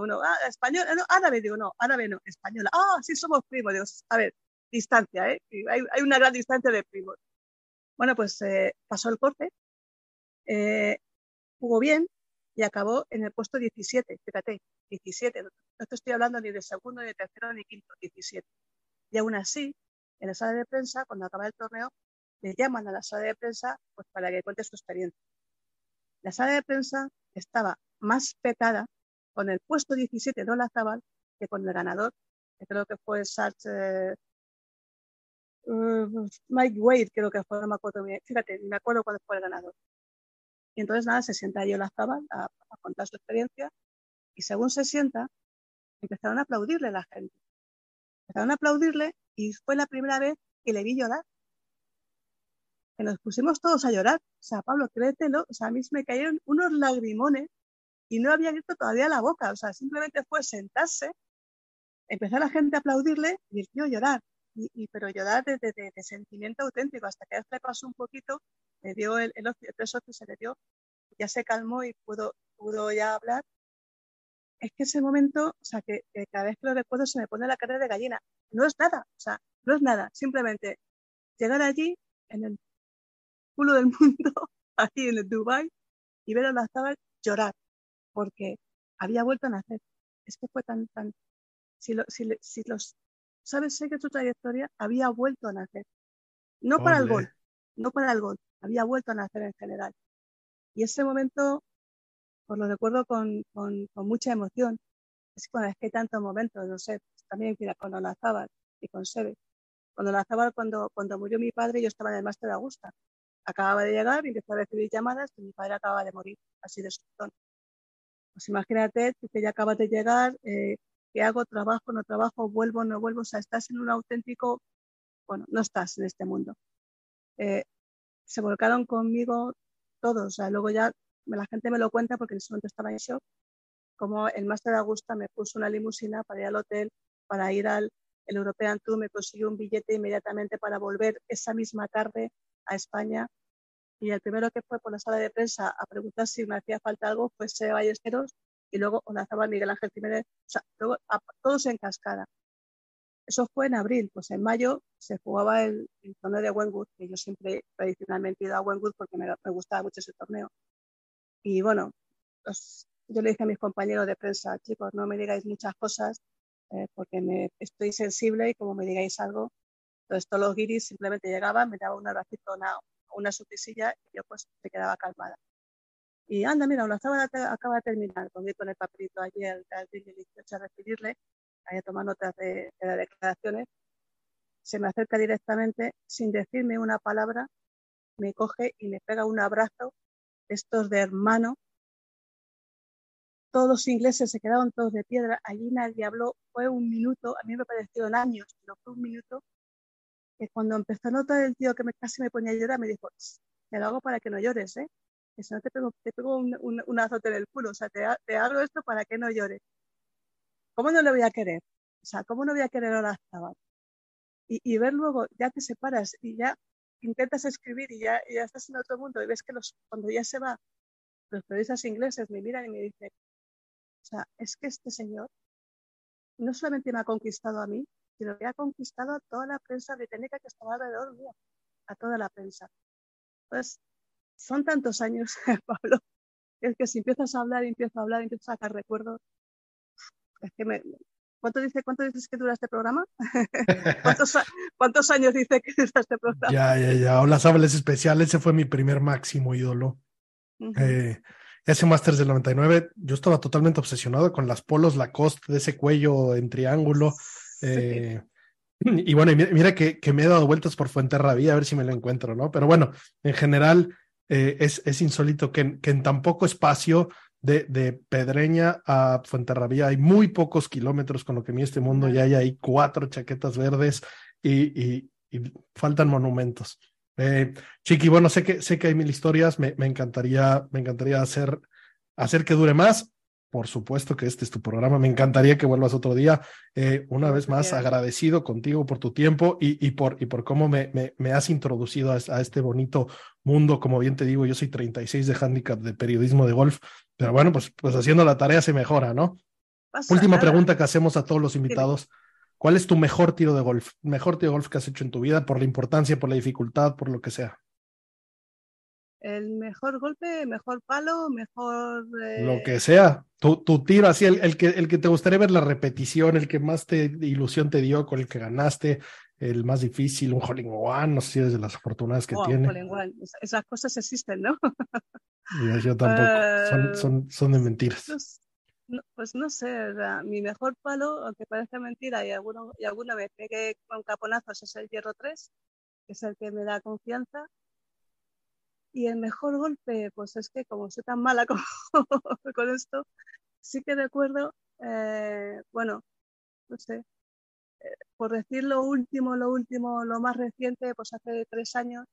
Uno, ah, español, no, árabe, digo, no, árabe no, española. Ah, sí somos primos, digo, a ver, distancia, ¿eh? Hay, hay una gran distancia de primos. Bueno, pues eh, pasó el corte, eh, jugó bien y acabó en el puesto 17, fíjate, 17, no te estoy hablando ni de segundo, ni de tercero, ni quinto, 17. Y aún así, en la sala de prensa, cuando acaba el torneo, le llaman a la sala de prensa pues, para que cuente su experiencia. La sala de prensa estaba más petada con el puesto 17 de Olazábal que con el ganador, que creo que fue Sarch, eh, uh, Mike Wade, creo que fue, no me acuerdo. Fíjate, me acuerdo cuándo fue el ganador. Y entonces, nada, se sienta ahí Olazábal a, a contar su experiencia y según se sienta, empezaron a aplaudirle a la gente. Empezaron a aplaudirle y fue la primera vez que le vi llorar. Que nos pusimos todos a llorar. O sea, Pablo, créetelo. O sea, a mí me cayeron unos lagrimones y no había abierto todavía la boca. O sea, simplemente fue sentarse, empezó la gente a aplaudirle y el tío llorar. Y, y pero llorar de, de, de, sentimiento auténtico. Hasta que le pasó un poquito, le dio el, el, el tres se le dio, ya se calmó y pudo, pudo ya hablar es que ese momento, o sea, que, que, cada vez que lo recuerdo se me pone la cara de gallina. No es nada, o sea, no es nada. Simplemente llegar allí, en el culo del [laughs] mundo, aquí en el Dubai, y ver a la Zabal llorar, porque había vuelto a nacer. Es que fue tan, tan, si, lo, si, si los, sabes, sé que tu trayectoria había vuelto a nacer. No Olé. para el gol, no para el gol, había vuelto a nacer en general. Y ese momento pues lo recuerdo con, con, con mucha emoción. Es, bueno, es que hay tantos momentos, no sé, pues también mira, con Olazábal y con Sebe. Cuando Olazábal, cuando, cuando murió mi padre, yo estaba en el máster de Augusta. Acababa de llegar y empezó a recibir llamadas que mi padre acababa de morir, así de subtón. Pues imagínate que ya acabas de llegar, eh, ¿qué hago? ¿Trabajo? ¿No trabajo? ¿Vuelvo? ¿No vuelvo? O sea, estás en un auténtico, bueno, no estás en este mundo. Eh, se volcaron conmigo todos, o sea, luego ya la gente me lo cuenta porque en ese momento estaba en shock, como el máster de Augusta me puso una limusina para ir al hotel, para ir al el European Tour, me consiguió un billete inmediatamente para volver esa misma tarde a España. Y el primero que fue por la sala de prensa a preguntar si me hacía falta algo fue Seba Ballesteros y luego Olazaba Miguel Ángel Jiménez, o sea, luego todos en cascada. Eso fue en abril, pues en mayo se jugaba el, torneo de Wenwood, que yo siempre tradicionalmente he ido a Wenwood porque me, me gustaba mucho ese torneo. Y bueno, pues, yo le dije a mis compañeros de prensa, chicos, no me digáis muchas cosas eh, porque me, estoy sensible y como me digáis algo, entonces todos los guiris simplemente llegaban, me daban un abracito, una, una y yo pues me quedaba calmada. Y anda, mira, una sábana acaba de terminar, con el papelito ayer al 18 a recibirle, a tomar notas de, de las declaraciones, se me acerca directamente, sin decirme una palabra, me coge y me pega un abrazo, estos de hermano, todos los ingleses se quedaron todos de piedra, allí nadie habló, fue un minuto, a mí me parecieron años, pero fue un minuto, que cuando empezó a notar el tío que me, casi me ponía a llorar, me dijo, te lo hago para que no llores, ¿eh? Si no te pego, te pego un, un, azote en el culo, o sea, te, te, esto para que no llores. ¿Cómo no le voy a querer? O sea, ¿cómo no voy a querer ahora a Y, y ver luego, ya te separas y ya intentas escribir y ya, y ya estás en otro mundo y ves que los, cuando ya se va, los periodistas ingleses me miran y me dicen, o sea, es que este señor no solamente me ha conquistado a mí, sino que ha conquistado a toda la prensa británica que estaba alrededor mío, a toda la prensa. Entonces, son tantos años, [laughs] Pablo, es que si empiezas a hablar empiezo a hablar empiezo a sacar recuerdos, es que me... ¿Cuánto, dice, ¿Cuánto dices que dura este programa? [laughs] ¿Cuántos, años dice que dura este programa? Ya, ya, ya. Hola, Sables Especial, ese fue mi primer máximo ídolo. eh, ese Masters del 99, yo estaba totalmente obsesionado con las polos Lacoste de ese cuello en triángulo. Eh, [clears throat] y bueno, mira, que, que, me he dado vueltas por Fuenterrabía a ver si me lo encuentro, ¿no? Pero bueno, en general eh, es, es, insólito que, que, en tan poco espacio de, de Pedreña a Fuenterrabía hay muy pocos kilómetros con lo que mide este mundo, ya hay ahí cuatro chaquetas verdes y, y, y faltan monumentos. Eh, Chiqui, bueno, sé que, sé que hay mil historias, me, me, encantaría, me encantaría hacer, hacer que dure más. Por supuesto que este es tu programa, me encantaría que vuelvas otro día. Eh, una vez más, agradecido contigo por tu tiempo y, y por, y por cómo me, me, me has introducido a, a, este bonito mundo. Como bien te digo, yo soy 36 de handicap de periodismo de golf, pero bueno, pues, pues haciendo la tarea se mejora, ¿no? Última pregunta que hacemos a todos los invitados. ¿Cuál es tu mejor tiro de golf? Mejor tiro de golf que has hecho en tu vida por la importancia, por la dificultad, por lo que sea. El mejor golpe, mejor palo, mejor... Eh... Lo que sea. Tu, tu tiro así, el, el, que, el que te gustaría ver la repetición, el que más te ilusión te dio, con el que ganaste, el más difícil, un hole in one, no sé si es de las afortunadas que tiene. One. Esas cosas existen, ¿no? yo, yo tampoco, uh, son, [laughs] son, son de mentiras. No, pues no sé, mi mejor palo, aunque parezca mentira, y, alguno, y alguna vez pegué con caponazos, es el hierro 3, que es el que me da confianza. Y el mejor golpe, pues es que como soy tan mala [laughs] con, con esto, sí que recuerdo, eh, bueno, no sé, eh, por decir lo último, lo último, lo más reciente, pues hace tres años,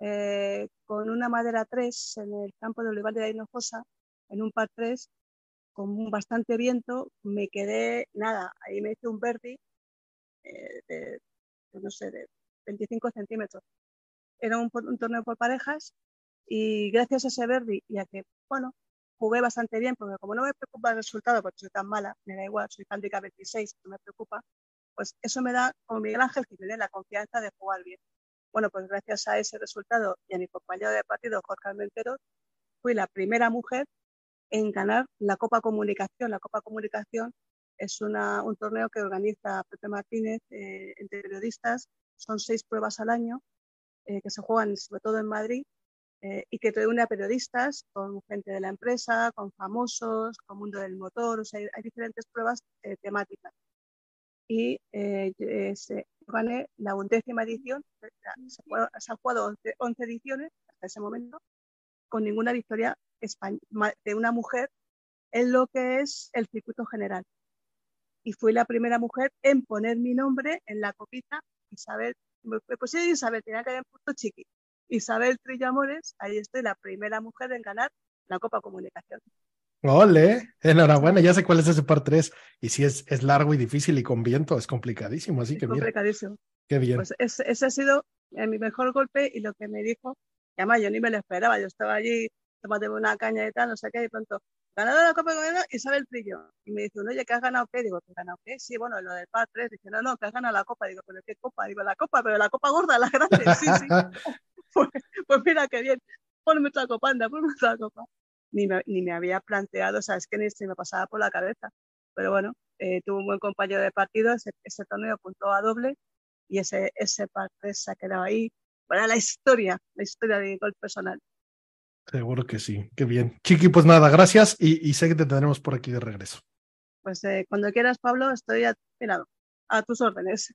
eh, con una madera 3 en el campo de Olivar de Hinojosa, en un par 3, con bastante viento, me quedé, nada, ahí me hice un birdie eh, de, no sé, de 25 centímetros. Era un, un, torneo por parejas y gracias a ese birdie y a que, bueno, jugué bastante bien, porque como no me preocupa el resultado, porque soy tan mala, me da igual, soy handicap 26, no me preocupa, pues eso me da, como Miguel Ángel, que da la confianza de jugar bien. Bueno, pues gracias a ese resultado y a mi compañero de partido, Jorge Almentero, fui la primera mujer en ganar la Copa Comunicación. La Copa Comunicación es una, un torneo que organiza Pepe Martínez eh, entre periodistas. Son seis pruebas al año eh, que se juegan sobre todo en Madrid eh, y que reúne a periodistas con gente de la empresa, con famosos, con mundo del motor. O sea, hay, hay diferentes pruebas eh, temáticas. Y eh, se gané la undécima edición. Se, se han jugado 11, 11 ediciones hasta ese momento con ninguna victoria de una mujer en lo que es el circuito general. Y fui la primera mujer en poner mi nombre en la copita, Isabel, pues sí, Isabel, tenía que haber puesto chiqui. Isabel Trillo Amores, ahí estoy, la primera mujer en ganar la Copa Comunicación. Ole, enhorabuena, ya sé cuál es ese par 3. Y si es, es largo y difícil y con viento, es complicadísimo, así Es que mira, complicadísimo. qué bien. Pues ese, ese ha sido eh, mi mejor golpe y lo que me dijo, que además yo ni me lo esperaba, yo estaba allí tomándome una caña y tal, no sé qué, y pronto, ganador de la Copa de Gobierno, Isabel Trillo. Y me dice, oye, ¿que has ganado qué? Digo, ¿que has ganado qué? Sí, bueno, lo del par 3. Dice, no, no, que has ganado la Copa. Digo, ¿pero qué Copa? Digo, la Copa, pero la Copa gorda, la grande. Sí, sí. [laughs] pues, pues mira qué bien. Ponme otra copa, anda, ponme otra copa. Ni me, ni me había planteado, o sea, es que ni se me pasaba por la cabeza. Pero bueno, eh, tuvo un buen compañero de partido, ese, ese torneo puntó a doble y ese, ese par 3 se ha quedado ahí para la historia, la historia de gol personal. Seguro que sí, qué bien. Chiqui, pues nada, gracias y, sé que te tendremos por aquí de regreso. Pues eh, cuando quieras, Pablo, estoy a, mira, a tus órdenes.